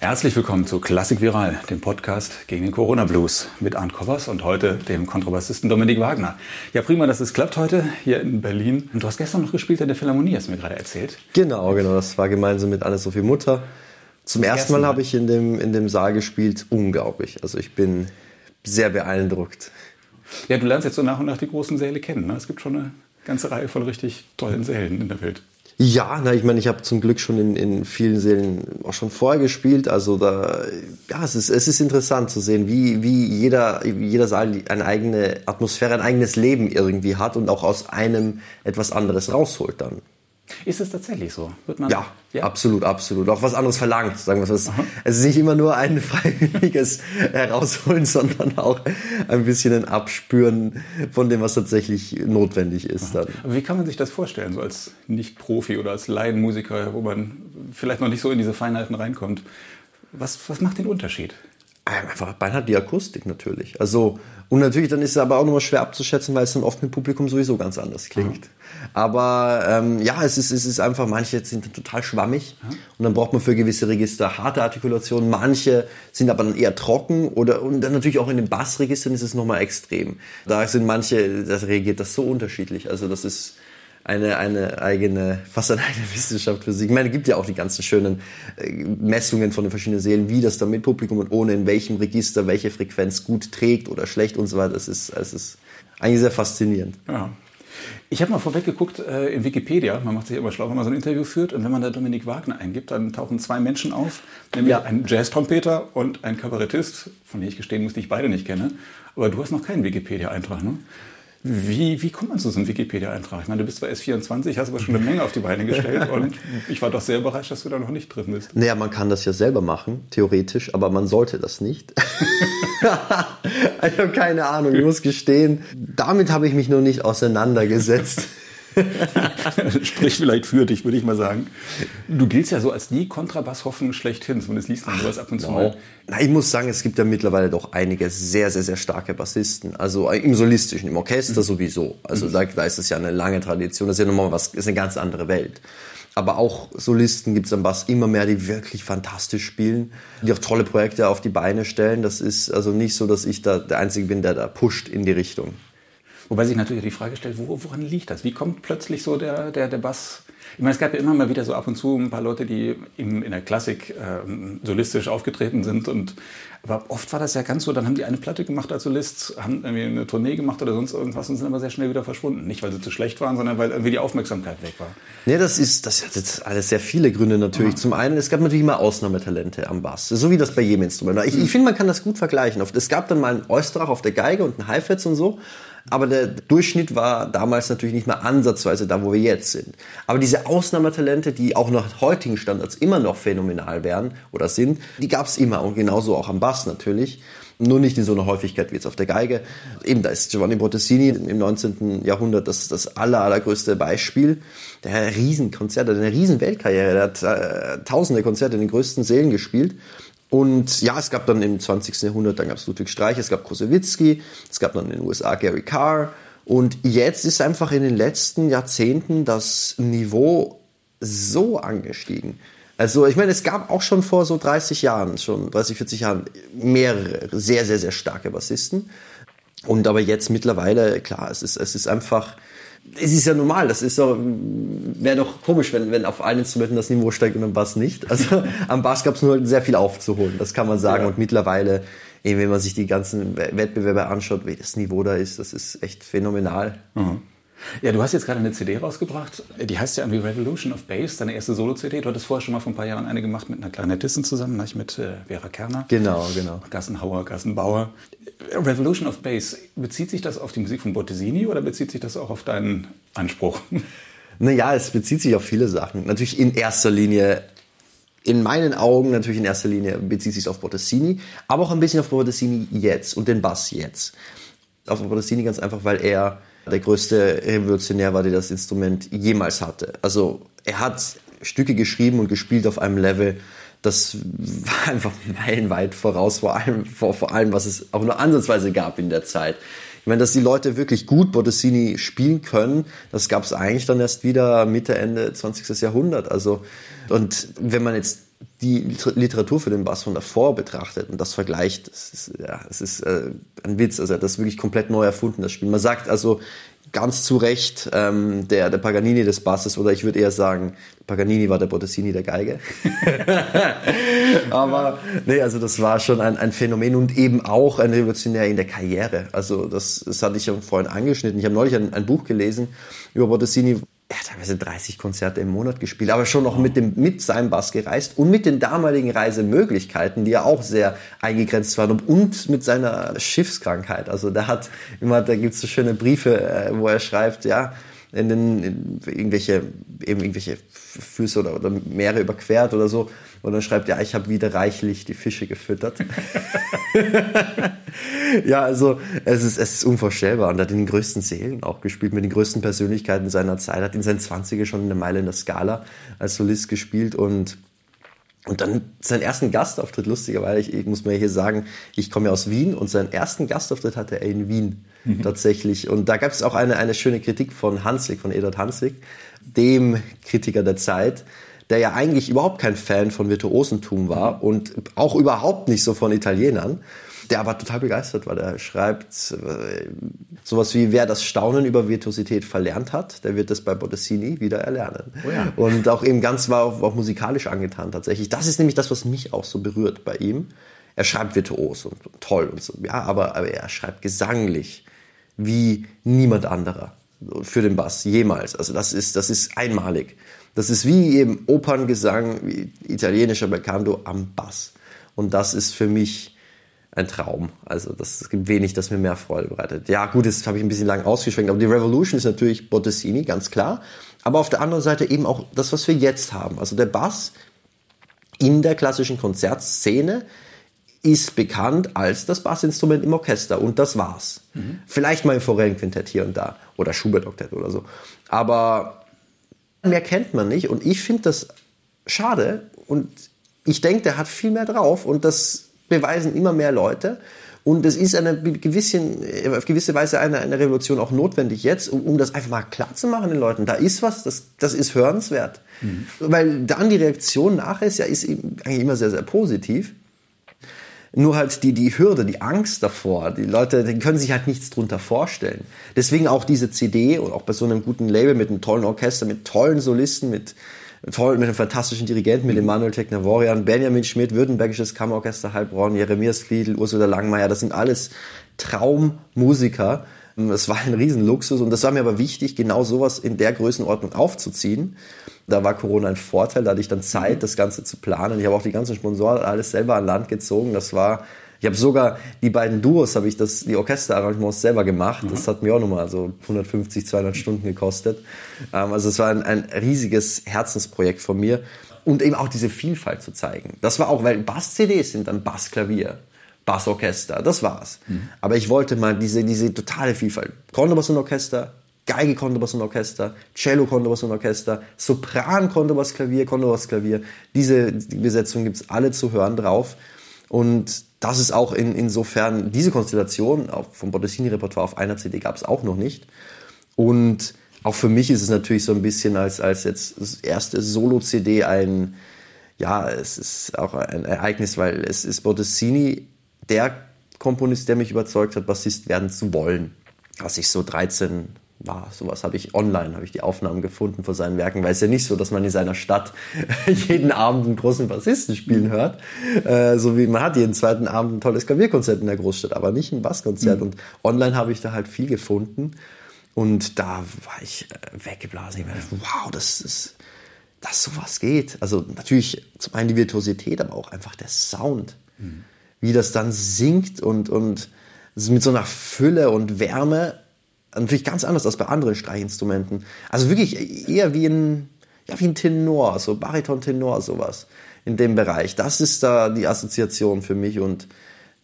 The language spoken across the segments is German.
Herzlich willkommen zu Klassik Viral, dem Podcast gegen den Corona Blues mit Arndt Koppers und heute dem Kontrabassisten Dominik Wagner. Ja, prima, dass es klappt heute hier in Berlin. Und du hast gestern noch gespielt in der Philharmonie, hast du mir gerade erzählt. Genau, genau. Das war gemeinsam mit Anne-Sophie Mutter. Zum ersten Mal habe ich in dem, in dem Saal gespielt. Unglaublich. Also ich bin sehr beeindruckt. Ja, du lernst jetzt so nach und nach die großen Säle kennen. Ne? Es gibt schon eine ganze Reihe von richtig tollen Sälen in der Welt. Ja, na, ich meine, ich habe zum Glück schon in, in vielen Serien auch schon vorher gespielt. Also da, ja, es ist, es ist interessant zu sehen, wie, wie jeder, jeder Saal eine eigene Atmosphäre, ein eigenes Leben irgendwie hat und auch aus einem etwas anderes rausholt dann. Ist es tatsächlich so? Man, ja, ja, absolut, absolut. Auch was anderes verlangt, sagen wir es. Es ist nicht immer nur ein freiwilliges Herausholen, sondern auch ein bisschen ein Abspüren von dem, was tatsächlich notwendig ist. Dann. Aber wie kann man sich das vorstellen, so als Nicht-Profi oder als Laienmusiker, wo man vielleicht noch nicht so in diese Feinheiten reinkommt? Was, was macht den Unterschied? Einfach beinhart die Akustik natürlich. Also, und natürlich dann ist es aber auch nochmal schwer abzuschätzen, weil es dann oft mit Publikum sowieso ganz anders klingt. Mhm. Aber ähm, ja, es ist, es ist einfach, manche sind total schwammig mhm. und dann braucht man für gewisse Register harte Artikulationen, manche sind aber dann eher trocken oder und dann natürlich auch in den Bassregistern ist es nochmal extrem. Da sind manche, da reagiert das so unterschiedlich. Also das ist eine, eine eigene, fast eine eigene Wissenschaft für sich. Ich meine, es gibt ja auch die ganzen schönen äh, Messungen von den verschiedenen Seelen, wie das da mit Publikum und ohne in welchem Register welche Frequenz gut trägt oder schlecht und so weiter. Es ist, es ist eigentlich sehr faszinierend. Ja. Ich habe mal vorweg geguckt äh, in Wikipedia, man macht sich immer schlau, wenn man so ein Interview führt. Und wenn man da Dominik Wagner eingibt, dann tauchen zwei Menschen auf, nämlich ja. ein Jazz-Trompeter und ein Kabarettist, von denen ich gestehen muss, die ich beide nicht kenne. Aber du hast noch keinen Wikipedia-Eintrag, ne? Wie, wie kommt man zu so einem Wikipedia-Eintrag? Ich meine, du bist zwar S24, hast aber schon eine Menge auf die Beine gestellt und ich war doch sehr überrascht, dass du da noch nicht drin bist. Naja, man kann das ja selber machen, theoretisch, aber man sollte das nicht. ich habe keine Ahnung, ich muss gestehen, damit habe ich mich noch nicht auseinandergesetzt. Sprich vielleicht für dich, würde ich mal sagen. Du giltst ja so als die Kontrabasshoffnung schlechthin. Zumindest liest man sowas ab und zu mal. Na, ich muss sagen, es gibt ja mittlerweile doch einige sehr, sehr, sehr starke Bassisten. Also im Solistischen, im Orchester mhm. sowieso. Also mhm. da, da ist es ja eine lange Tradition. Das ist ja nochmal was, ist eine ganz andere Welt. Aber auch Solisten gibt es am Bass immer mehr, die wirklich fantastisch spielen, die auch tolle Projekte auf die Beine stellen. Das ist also nicht so, dass ich da der Einzige bin, der da pusht in die Richtung. Wobei sich natürlich die Frage stellt, wo, woran liegt das? Wie kommt plötzlich so der, der, der Bass? Ich meine, es gab ja immer mal wieder so ab und zu ein paar Leute, die in, in der Klassik äh, solistisch aufgetreten sind. Und, aber oft war das ja ganz so, dann haben die eine Platte gemacht als Solist, haben irgendwie eine Tournee gemacht oder sonst irgendwas und sind aber sehr schnell wieder verschwunden. Nicht, weil sie zu schlecht waren, sondern weil irgendwie die Aufmerksamkeit weg war. Nee, das ist, das hat jetzt alles sehr viele Gründe natürlich. Ja. Zum einen, es gab natürlich immer Ausnahmetalente am Bass. So wie das bei jedem Instrument. Ich, ich finde, man kann das gut vergleichen. Es gab dann mal einen Eustrach auf der Geige und einen Heifetz und so. Aber der Durchschnitt war damals natürlich nicht mehr ansatzweise da, wo wir jetzt sind. Aber diese Ausnahmetalente, die auch nach heutigen Standards immer noch phänomenal wären oder sind, die gab es immer und genauso auch am Bass natürlich. Nur nicht in so einer Häufigkeit wie jetzt auf der Geige. Eben, da ist Giovanni Bottesini im 19. Jahrhundert das, das aller, allergrößte Beispiel. Der hat Riesenkonzerte, eine riesen Weltkarriere. Der hat äh, tausende Konzerte in den größten Sälen gespielt. Und ja, es gab dann im 20. Jahrhundert, dann gab es Ludwig Streich, es gab Kosewitzki, es gab dann in den USA Gary Carr. Und jetzt ist einfach in den letzten Jahrzehnten das Niveau so angestiegen. Also ich meine, es gab auch schon vor so 30 Jahren, schon 30, 40 Jahren mehrere sehr, sehr, sehr starke Bassisten. Und aber jetzt mittlerweile, klar, es ist, es ist einfach, es ist ja normal, das ist doch, wäre doch komisch, wenn, wenn auf allen Instrumenten das Niveau steigt und am Bass nicht. Also am Bass gab es nur sehr viel aufzuholen, das kann man sagen. Ja. Und mittlerweile, eben, wenn man sich die ganzen Wettbewerbe anschaut, wie das Niveau da ist, das ist echt phänomenal. Mhm. Ja, du hast jetzt gerade eine CD rausgebracht, die heißt ja irgendwie Revolution of Bass, deine erste Solo-CD. Du hattest vorher schon mal vor ein paar Jahren eine gemacht mit einer Klarinettistin zusammen, mit äh, Vera Kerner. Genau, genau. Gassenhauer, Gassenbauer. Revolution of Bass, bezieht sich das auf die Musik von Bottesini oder bezieht sich das auch auf deinen Anspruch? Naja, es bezieht sich auf viele Sachen. Natürlich in erster Linie in meinen Augen natürlich in erster Linie bezieht sich auf Bottesini, aber auch ein bisschen auf Bottesini jetzt und den Bass jetzt. Auf Bottesini ganz einfach, weil er der größte Revolutionär war, der das Instrument jemals hatte. Also er hat Stücke geschrieben und gespielt auf einem Level, das war einfach meilenweit voraus, vor allem, vor, vor allem, was es auch nur ansatzweise gab in der Zeit. Ich meine, dass die Leute wirklich gut Bottesini spielen können, das gab es eigentlich dann erst wieder Mitte, Ende 20. Jahrhundert. Also, und wenn man jetzt die Literatur für den Bass von davor betrachtet und das vergleicht, das ist, ja, es ist äh, ein Witz. Also er hat das wirklich komplett neu erfunden, das Spiel. Man sagt also ganz zu Recht ähm, der, der Paganini des Basses oder ich würde eher sagen, Paganini war der Bottesini der Geige. Aber nee, also das war schon ein, ein Phänomen und eben auch ein Revolutionär in der Karriere. Also das, das hatte ich ja vorhin angeschnitten. Ich habe neulich ein, ein Buch gelesen über Bottesini, er hat teilweise 30 Konzerte im Monat gespielt, aber schon noch mit, dem, mit seinem Bass gereist und mit den damaligen Reisemöglichkeiten, die ja auch sehr eingegrenzt waren und mit seiner Schiffskrankheit. Also da hat immer, da gibt's so schöne Briefe, äh, wo er schreibt, ja, in den in irgendwelche eben irgendwelche Flüsse oder, oder Meere überquert oder so. Und dann schreibt ja ich habe wieder reichlich die Fische gefüttert. Ja also es ist es ist unvorstellbar. Und er hat in den größten Seelen auch gespielt mit den größten Persönlichkeiten seiner Zeit. Hat in seinen 20er schon eine Meile in der Skala als Solist gespielt und und dann seinen ersten Gastauftritt, lustigerweise, ich, ich muss mal hier sagen, ich komme ja aus Wien und seinen ersten Gastauftritt hatte er in Wien mhm. tatsächlich. Und da gab es auch eine, eine schöne Kritik von Hanslik, von Eduard Hanslik, dem Kritiker der Zeit, der ja eigentlich überhaupt kein Fan von Virtuosentum war und auch überhaupt nicht so von Italienern der aber total begeistert war. Der schreibt äh, sowas wie, wer das Staunen über Virtuosität verlernt hat, der wird das bei Bottesini wieder erlernen. Oh ja. Und auch eben ganz war auch, auch musikalisch angetan tatsächlich. Das ist nämlich das, was mich auch so berührt bei ihm. Er schreibt virtuos und, toll und so, ja, aber, aber er schreibt gesanglich wie niemand anderer für den Bass jemals. Also das ist, das ist einmalig. Das ist wie eben Operngesang, wie italienischer Belcanto am Bass. Und das ist für mich ein Traum. Also das, es gibt wenig, das mir mehr Freude bereitet. Ja, gut, das habe ich ein bisschen lang ausgeschwenkt, aber die Revolution ist natürlich Bottesini, ganz klar. Aber auf der anderen Seite eben auch das, was wir jetzt haben. Also der Bass in der klassischen Konzertszene ist bekannt als das Bassinstrument im Orchester und das war's. Mhm. Vielleicht mal im Forellenquintett hier und da oder Schubert-Oktett oder so. Aber mehr kennt man nicht und ich finde das schade und ich denke, der hat viel mehr drauf und das beweisen immer mehr Leute. Und es ist eine gewisse, auf gewisse Weise eine, eine Revolution auch notwendig jetzt, um, um das einfach mal klar zu machen den Leuten. Da ist was, das, das ist hörenswert. Mhm. Weil dann die Reaktion nachher ist ja ist eigentlich immer sehr, sehr positiv. Nur halt die, die Hürde, die Angst davor, die Leute, die können sich halt nichts drunter vorstellen. Deswegen auch diese CD und auch bei so einem guten Label mit einem tollen Orchester, mit tollen Solisten, mit, toll mit einem fantastischen Dirigenten, mit Emanuel Teknavorian, Benjamin Schmidt, Württembergisches Kammerorchester Heilbronn, Jeremias Fliedl, Ursula Langmeier, das sind alles Traummusiker. Es war ein Riesenluxus und das war mir aber wichtig, genau sowas in der Größenordnung aufzuziehen. Da war Corona ein Vorteil, da hatte ich dann Zeit, das Ganze zu planen. Ich habe auch die ganzen Sponsoren alles selber an Land gezogen. Das war ich habe sogar die beiden Duos, habe ich das, die Orchesterarrangements selber gemacht. Mhm. Das hat mir auch nochmal so 150, 200 Stunden gekostet. Ähm, also es war ein, ein riesiges Herzensprojekt von mir. Und eben auch diese Vielfalt zu zeigen. Das war auch, weil Bass-CDs sind dann Bassklavier. Bassorchester, das war's. Mhm. Aber ich wollte mal diese, diese totale Vielfalt. Kontrabass und Orchester, Geige Kontrabass und Orchester, Cello Kontrabass und Orchester, Sopran Kontrabass Klavier, Kontrabass Klavier. Diese die Besetzung gibt's alle zu hören drauf. Und das ist auch in, insofern, diese Konstellation vom Bottesini-Repertoire auf einer CD gab es auch noch nicht. Und auch für mich ist es natürlich so ein bisschen als, als jetzt erste Solo-CD ein, ja, es ist auch ein Ereignis, weil es ist Bottesini der Komponist, der mich überzeugt hat, Bassist werden zu wollen. Als ich so 13, war sowas habe ich online, habe ich die Aufnahmen gefunden von seinen Werken, weil es ja nicht so, dass man in seiner Stadt jeden Abend einen großen Bassisten spielen hört, äh, so wie man hat jeden zweiten Abend ein tolles Klavierkonzert in der Großstadt, aber nicht ein Basskonzert. Mhm. Und online habe ich da halt viel gefunden und da war ich äh, weggeblasen. Ich meine, wow, das ist, dass sowas geht. Also natürlich zum einen die Virtuosität, aber auch einfach der Sound, mhm. wie das dann singt und und mit so einer Fülle und Wärme natürlich ganz anders als bei anderen Streichinstrumenten. Also wirklich eher wie ein, ja, wie ein Tenor, so Bariton-Tenor, sowas in dem Bereich. Das ist da die Assoziation für mich und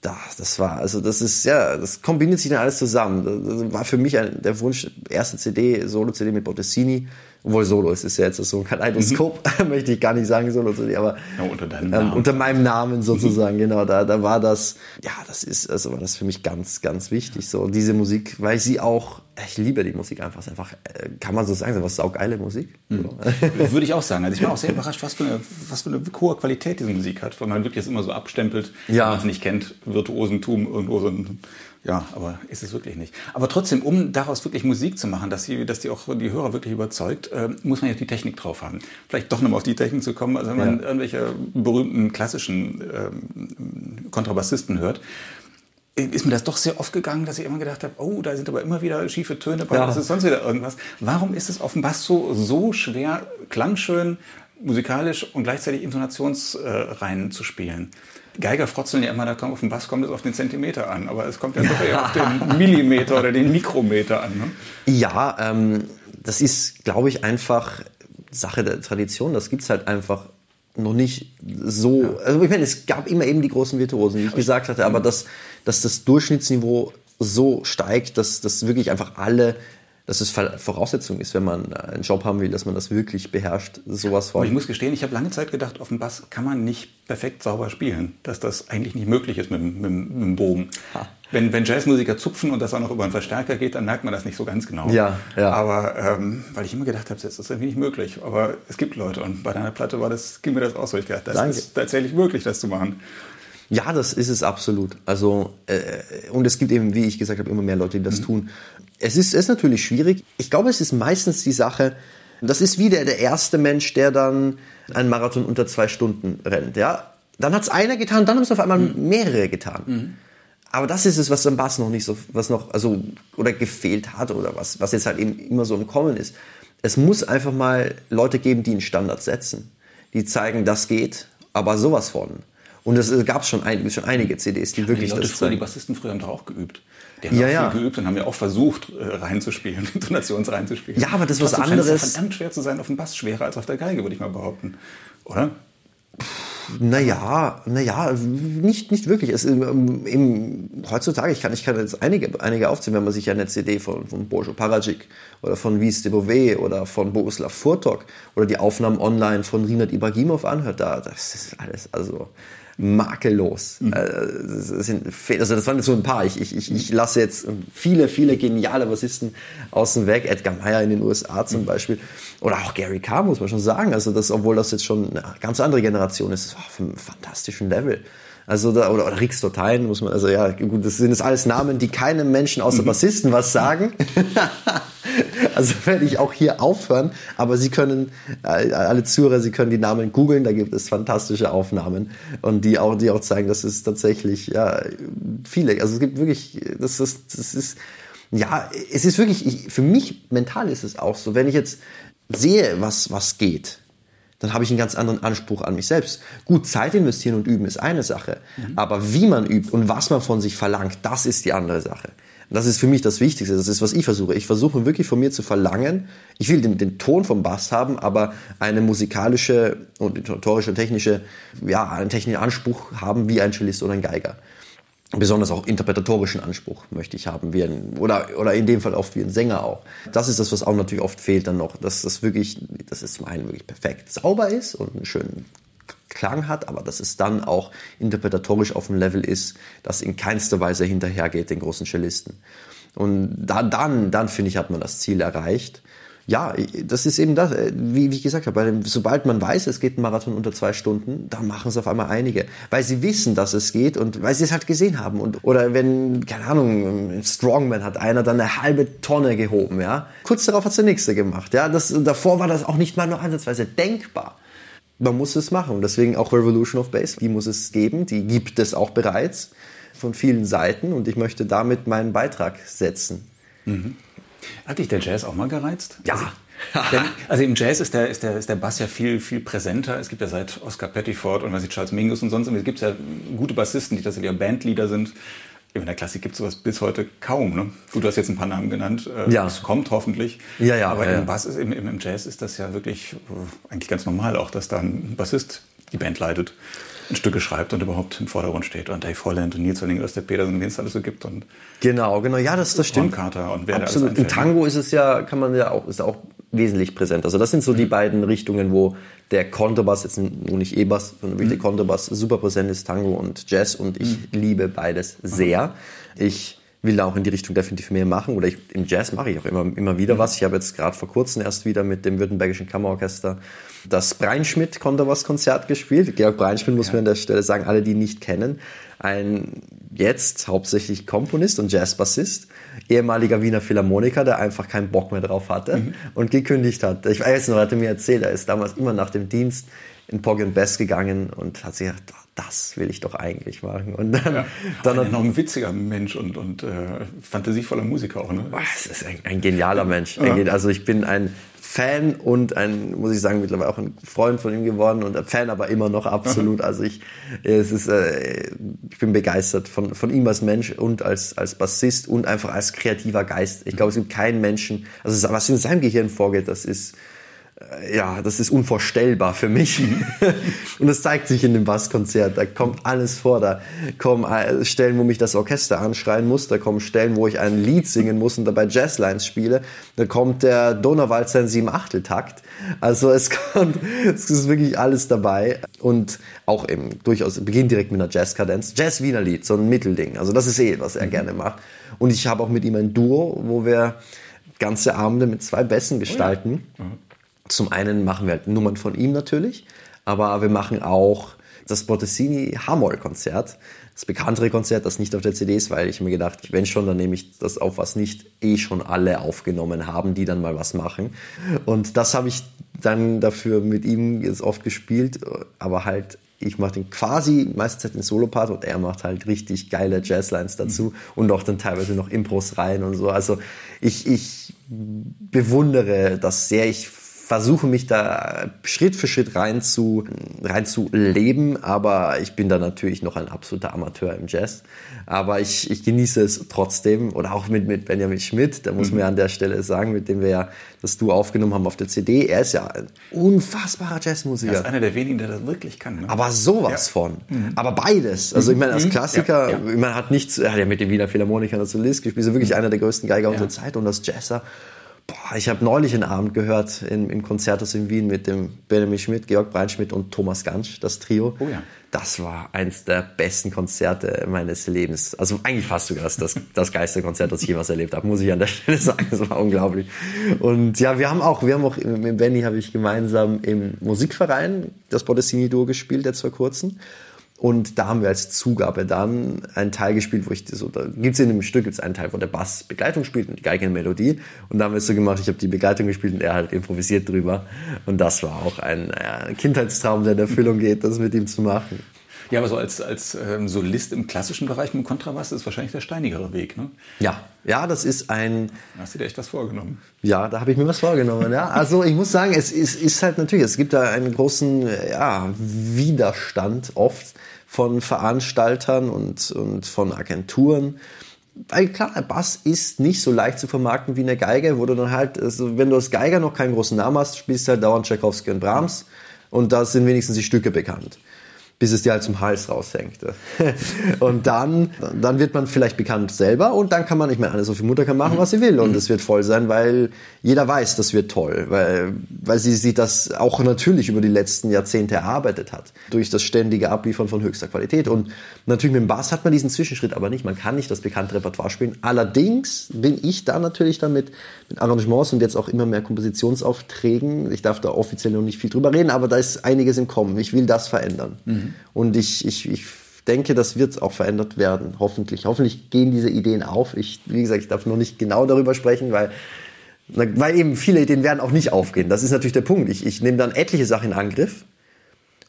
da, das war, also das ist, ja, das kombiniert sich dann alles zusammen. Das war für mich ein, der Wunsch, erste CD, Solo-CD mit Bottesini Obwohl Solo ist, ist ja jetzt so ein Kaleidoskop, mhm. möchte ich gar nicht sagen, Solo zu dir, aber ja, unter, deinem ähm, Namen. unter meinem Namen sozusagen, mhm. genau. Da, da war das, ja, das ist, also war das für mich ganz, ganz wichtig. So, diese Musik, weil ich sie auch, ich liebe die Musik einfach, ist einfach, äh, kann man so sagen, was saugeile Musik. Mhm. So. Würde ich auch sagen. Also ich war auch sehr überrascht, was für eine, was für eine hohe Qualität diese Musik hat, weil man wirklich das immer so abstempelt, ja. wenn man es nicht kennt, Virtuosentum irgendwo so ein ja, aber ist es wirklich nicht. Aber trotzdem, um daraus wirklich Musik zu machen, dass die, dass die auch die Hörer wirklich überzeugt, äh, muss man ja die Technik drauf haben. Vielleicht doch nochmal auf die Technik zu kommen. Also wenn man ja. irgendwelche berühmten klassischen ähm, Kontrabassisten hört, ist mir das doch sehr oft gegangen, dass ich immer gedacht habe, oh, da sind aber immer wieder schiefe Töne bei, ja. das ist sonst wieder irgendwas. Warum ist es auf dem Bass so, so schwer, klangschön, musikalisch und gleichzeitig intonationsrein äh, zu spielen? Geiger frotzeln ja immer, da kommt auf den Bass kommt es auf den Zentimeter an, aber es kommt ja doch eher auf den Millimeter oder den Mikrometer an. Ne? Ja, ähm, das ist, glaube ich, einfach Sache der Tradition. Das gibt es halt einfach noch nicht so. Ja. Also ich meine, es gab immer eben die großen Virtuosen, wie ich gesagt hatte, aber dass, dass das Durchschnittsniveau so steigt, dass, dass wirklich einfach alle dass es Voraussetzung ist, wenn man einen Job haben will, dass man das wirklich beherrscht, sowas von. Aber ich muss gestehen, ich habe lange Zeit gedacht, auf dem Bass kann man nicht perfekt sauber spielen, dass das eigentlich nicht möglich ist mit, mit, mit dem Bogen. Ha. Wenn, wenn Jazzmusiker zupfen und das auch noch über einen Verstärker geht, dann merkt man das nicht so ganz genau. Ja, ja. Aber ähm, weil ich immer gedacht habe, das ist irgendwie nicht möglich. Aber es gibt Leute und bei deiner Platte war das, ging mir das auch so. Ich dachte, das Danke. ist tatsächlich möglich, das zu machen. Ja, das ist es absolut. Also äh, und es gibt eben, wie ich gesagt habe, immer mehr Leute, die das mhm. tun. Es ist, ist natürlich schwierig. Ich glaube, es ist meistens die Sache. Das ist wie der, der erste Mensch, der dann einen Marathon unter zwei Stunden rennt. Ja, dann hat es einer getan, dann haben es auf einmal mhm. mehrere getan. Mhm. Aber das ist es, was am Bass noch nicht so, was noch, also, oder gefehlt hat oder was, was jetzt halt eben immer so im Kommen ist. Es muss einfach mal Leute geben, die einen Standard setzen. Die zeigen, das geht, aber sowas von. Und es gab schon, ein, schon einige CDs, die wirklich die Leute das früher, Die Bassisten früher haben doch auch geübt. Die haben ja, ja. viel geübt und haben ja auch versucht, äh, reinzuspielen, Intonations reinzuspielen. Ja, aber das ist was anderes. Es verdammt schwer zu sein auf dem Bass, schwerer als auf der Geige, würde ich mal behaupten. Oder? Naja, naja, nicht, nicht wirklich. Es, ähm, im, heutzutage, ich kann, ich kann jetzt einige, einige aufzählen, wenn man sich eine CD von, von Bojo Paragic oder von Wies de Beauvais oder von Boguslav Furtok oder die Aufnahmen online von Rinat Ibragimov anhört, da, das ist alles, also makellos. Mhm. Das, sind, also das waren so ein paar. Ich, ich, ich, ich lasse jetzt viele, viele geniale Bassisten außen weg. Edgar Meyer in den USA zum mhm. Beispiel. Oder auch Gary Carr, muss man schon sagen. Also das, obwohl das jetzt schon eine ganz andere Generation ist, das war auf einem fantastischen Level. Also da, oder, oder Rix muss man, also ja, gut, das sind jetzt alles Namen, die keinem Menschen außer mhm. Bassisten was sagen. also werde ich auch hier aufhören, aber Sie können, alle Zuhörer, Sie können die Namen googeln, da gibt es fantastische Aufnahmen und die auch, die auch zeigen, dass es tatsächlich, ja, viele, also es gibt wirklich, das ist, das ist, ja, es ist wirklich, ich, für mich mental ist es auch so, wenn ich jetzt sehe, was, was geht, dann habe ich einen ganz anderen Anspruch an mich selbst. Gut, Zeit investieren und üben ist eine Sache, mhm. aber wie man übt und was man von sich verlangt, das ist die andere Sache. Das ist für mich das Wichtigste. Das ist, was ich versuche. Ich versuche wirklich von mir zu verlangen. Ich will den, den Ton vom Bass haben, aber eine musikalische und rhetorische, technische, ja, einen technischen Anspruch haben wie ein Cellist oder ein Geiger besonders auch interpretatorischen Anspruch möchte ich haben, wie ein, oder, oder in dem Fall oft wie ein Sänger auch. Das ist das, was auch natürlich oft fehlt dann noch, dass das wirklich, dass es zum einen wirklich perfekt sauber ist und einen schönen Klang hat, aber dass es dann auch interpretatorisch auf einem Level ist, das in keinster Weise hinterhergeht den großen Cellisten. Und da, dann, dann finde ich, hat man das Ziel erreicht ja, das ist eben das, äh, wie, wie ich gesagt habe, sobald man weiß, es geht ein Marathon unter zwei Stunden, dann machen es auf einmal einige, weil sie wissen, dass es geht und weil sie es halt gesehen haben. Und, oder wenn, keine Ahnung, ein Strongman hat einer dann eine halbe Tonne gehoben, ja. Kurz darauf hat der nächste gemacht, ja. Das, davor war das auch nicht mal nur ansatzweise denkbar. Man muss es machen und deswegen auch Revolution of Bass, die muss es geben, die gibt es auch bereits von vielen Seiten und ich möchte damit meinen Beitrag setzen. Mhm. Hat dich der Jazz auch mal gereizt? Ja. Also, also im Jazz ist der, ist, der, ist der Bass ja viel, viel präsenter. Es gibt ja seit Oscar Pettiford und weiß ich, Charles Mingus und sonst, es gibt ja gute Bassisten, die tatsächlich auch Bandleader sind. In der Klassik gibt es sowas bis heute kaum. Ne? Gut, du hast jetzt ein paar Namen genannt. Äh, ja. Es kommt hoffentlich. Ja, ja. Aber ja, im Bass ist, im, im Jazz ist das ja wirklich äh, eigentlich ganz normal, auch dass da ein Bassist die Band leitet. Stücke schreibt und überhaupt im Vordergrund steht. Und Dave Holland und Nils was der Petersen, wen es alles so gibt. Und genau, genau, ja, das, das stimmt. Carter und wer Absolut. Im Tango ist es ja, kann man ja auch, ist auch wesentlich präsent. Also das sind so die beiden Richtungen, wo der Kontrabass, jetzt nur nicht E-Bass, sondern wirklich der Kontrabass super präsent ist, Tango und Jazz und ich liebe beides sehr. Ich will da auch in die Richtung definitiv mehr machen. Oder ich, im Jazz mache ich auch immer, immer wieder was. Ich habe jetzt gerade vor kurzem erst wieder mit dem Württembergischen Kammerorchester das Breinschmidt Kontrabass-Konzert gespielt. Georg Breinschmidt muss ja. man an der Stelle sagen, alle, die ihn nicht kennen, ein jetzt hauptsächlich Komponist und Jazzbassist, ehemaliger Wiener Philharmoniker, der einfach keinen Bock mehr drauf hatte mhm. und gekündigt hat. Ich weiß noch, er hatte mir erzählt, er ist damals immer nach dem Dienst in Pog and Bass gegangen und hat sich gedacht, das will ich doch eigentlich machen. Und dann, ja, dann hat, noch ein witziger Mensch und, und äh, fantasievoller Musiker auch. Ne? Es ist ein, ein genialer Mensch. Ja. Also ich bin ein Fan und ein, muss ich sagen, mittlerweile auch ein Freund von ihm geworden und ein Fan aber immer noch absolut. Also ich, es ist, äh, ich bin begeistert von, von ihm als Mensch und als, als Bassist und einfach als kreativer Geist. Ich glaube, es gibt keinen Menschen, also was in seinem Gehirn vorgeht, das ist, ja, das ist unvorstellbar für mich. und das zeigt sich in dem Basskonzert. Da kommt alles vor. Da kommen äh, Stellen, wo mich das Orchester anschreien muss. Da kommen Stellen, wo ich ein Lied singen muss und dabei Jazzlines spiele. Da kommt der Donauwalzer in sieben Achteltakt. Also es kommt, es ist wirklich alles dabei. Und auch eben durchaus, beginnt direkt mit einer Jazzkadenz. Jazz-Wiener Lied, so ein Mittelding. Also das ist eh, was er mhm. gerne macht. Und ich habe auch mit ihm ein Duo, wo wir ganze Abende mit zwei Bässen gestalten. Oh ja. mhm. Zum einen machen wir halt Nummern von ihm natürlich, aber wir machen auch das Bottesini Hamoll-Konzert, das bekanntere Konzert, das nicht auf der CD ist, weil ich mir gedacht, wenn schon, dann nehme ich das auf, was nicht eh schon alle aufgenommen haben, die dann mal was machen. Und das habe ich dann dafür mit ihm jetzt oft gespielt, aber halt ich mache den quasi meistens Zeit den Solopart und er macht halt richtig geile Jazzlines dazu mhm. und auch dann teilweise noch Impros rein und so. Also ich, ich bewundere das sehr. Ich versuche mich da Schritt für Schritt rein zu, rein zu leben, aber ich bin da natürlich noch ein absoluter Amateur im Jazz. Aber ich, ich genieße es trotzdem oder auch mit, mit Benjamin Schmidt, da muss mhm. man ja an der Stelle sagen, mit dem wir ja das Du aufgenommen haben auf der CD. Er ist ja ein unfassbarer Jazzmusiker. Er ist einer der wenigen, der das wirklich kann. Ne? Aber sowas ja. von. Mhm. Aber beides. Also ich meine, als mhm. Klassiker, ja, ja. man hat nichts, er hat ja mit dem Wiener Philharmoniker als Solist gespielt, ist wirklich mhm. einer der größten Geiger unserer Zeit und das Jazzer Boah, ich habe neulich einen Abend gehört in, im Konzerthaus in Wien mit dem Benjamin Schmidt, Georg Breinschmidt und Thomas Gansch, das Trio. Oh ja. Das war eins der besten Konzerte meines Lebens. Also eigentlich fast sogar das, das, das geilste Konzert, das ich jemals erlebt habe, muss ich an der Stelle sagen. Das war unglaublich. Und ja, wir haben auch, wir haben auch mit Benny habe ich gemeinsam im Musikverein das Bottesini Duo gespielt, jetzt vor kurzem. Und da haben wir als Zugabe dann einen Teil gespielt, wo ich so, da gibt es in dem Stück gibt's einen Teil, wo der Bass Begleitung spielt und die Geige eine Melodie. Und da haben wir es so gemacht, ich habe die Begleitung gespielt und er halt improvisiert drüber. Und das war auch ein, ein Kindheitstraum, der in Erfüllung geht, das mit ihm zu machen. Ja, aber so als, als ähm, Solist im klassischen Bereich mit dem Kontrabass ist wahrscheinlich der steinigere Weg, ne? Ja, ja, das ist ein. Hast du dir echt was vorgenommen? Ja, da habe ich mir was vorgenommen. ja, also ich muss sagen, es ist, ist halt natürlich, es gibt da einen großen ja, Widerstand oft von Veranstaltern und, und von Agenturen. Weil klar, der Bass ist nicht so leicht zu vermarkten wie eine Geige, wo du dann halt, also wenn du als Geiger noch keinen großen Namen hast, spielst du halt dauernd Tchaikovsky und Brahms und da sind wenigstens die Stücke bekannt bis es dir halt zum Hals raushängt. und dann, dann wird man vielleicht bekannt selber und dann kann man, ich meine, eine Sophie Mutter kann machen, was sie will und es wird voll sein, weil jeder weiß, das wird toll, weil, weil sie sich das auch natürlich über die letzten Jahrzehnte erarbeitet hat, durch das ständige Abliefern von höchster Qualität. Und natürlich mit dem Bass hat man diesen Zwischenschritt aber nicht, man kann nicht das bekannte Repertoire spielen. Allerdings bin ich da natürlich damit mit Arrangements und jetzt auch immer mehr Kompositionsaufträgen, ich darf da offiziell noch nicht viel drüber reden, aber da ist einiges im Kommen. Ich will das verändern. Mhm. Und ich, ich, ich denke, das wird auch verändert werden, hoffentlich. Hoffentlich gehen diese Ideen auf. Ich, wie gesagt, ich darf noch nicht genau darüber sprechen, weil, weil eben viele Ideen werden auch nicht aufgehen. Das ist natürlich der Punkt. Ich, ich nehme dann etliche Sachen in Angriff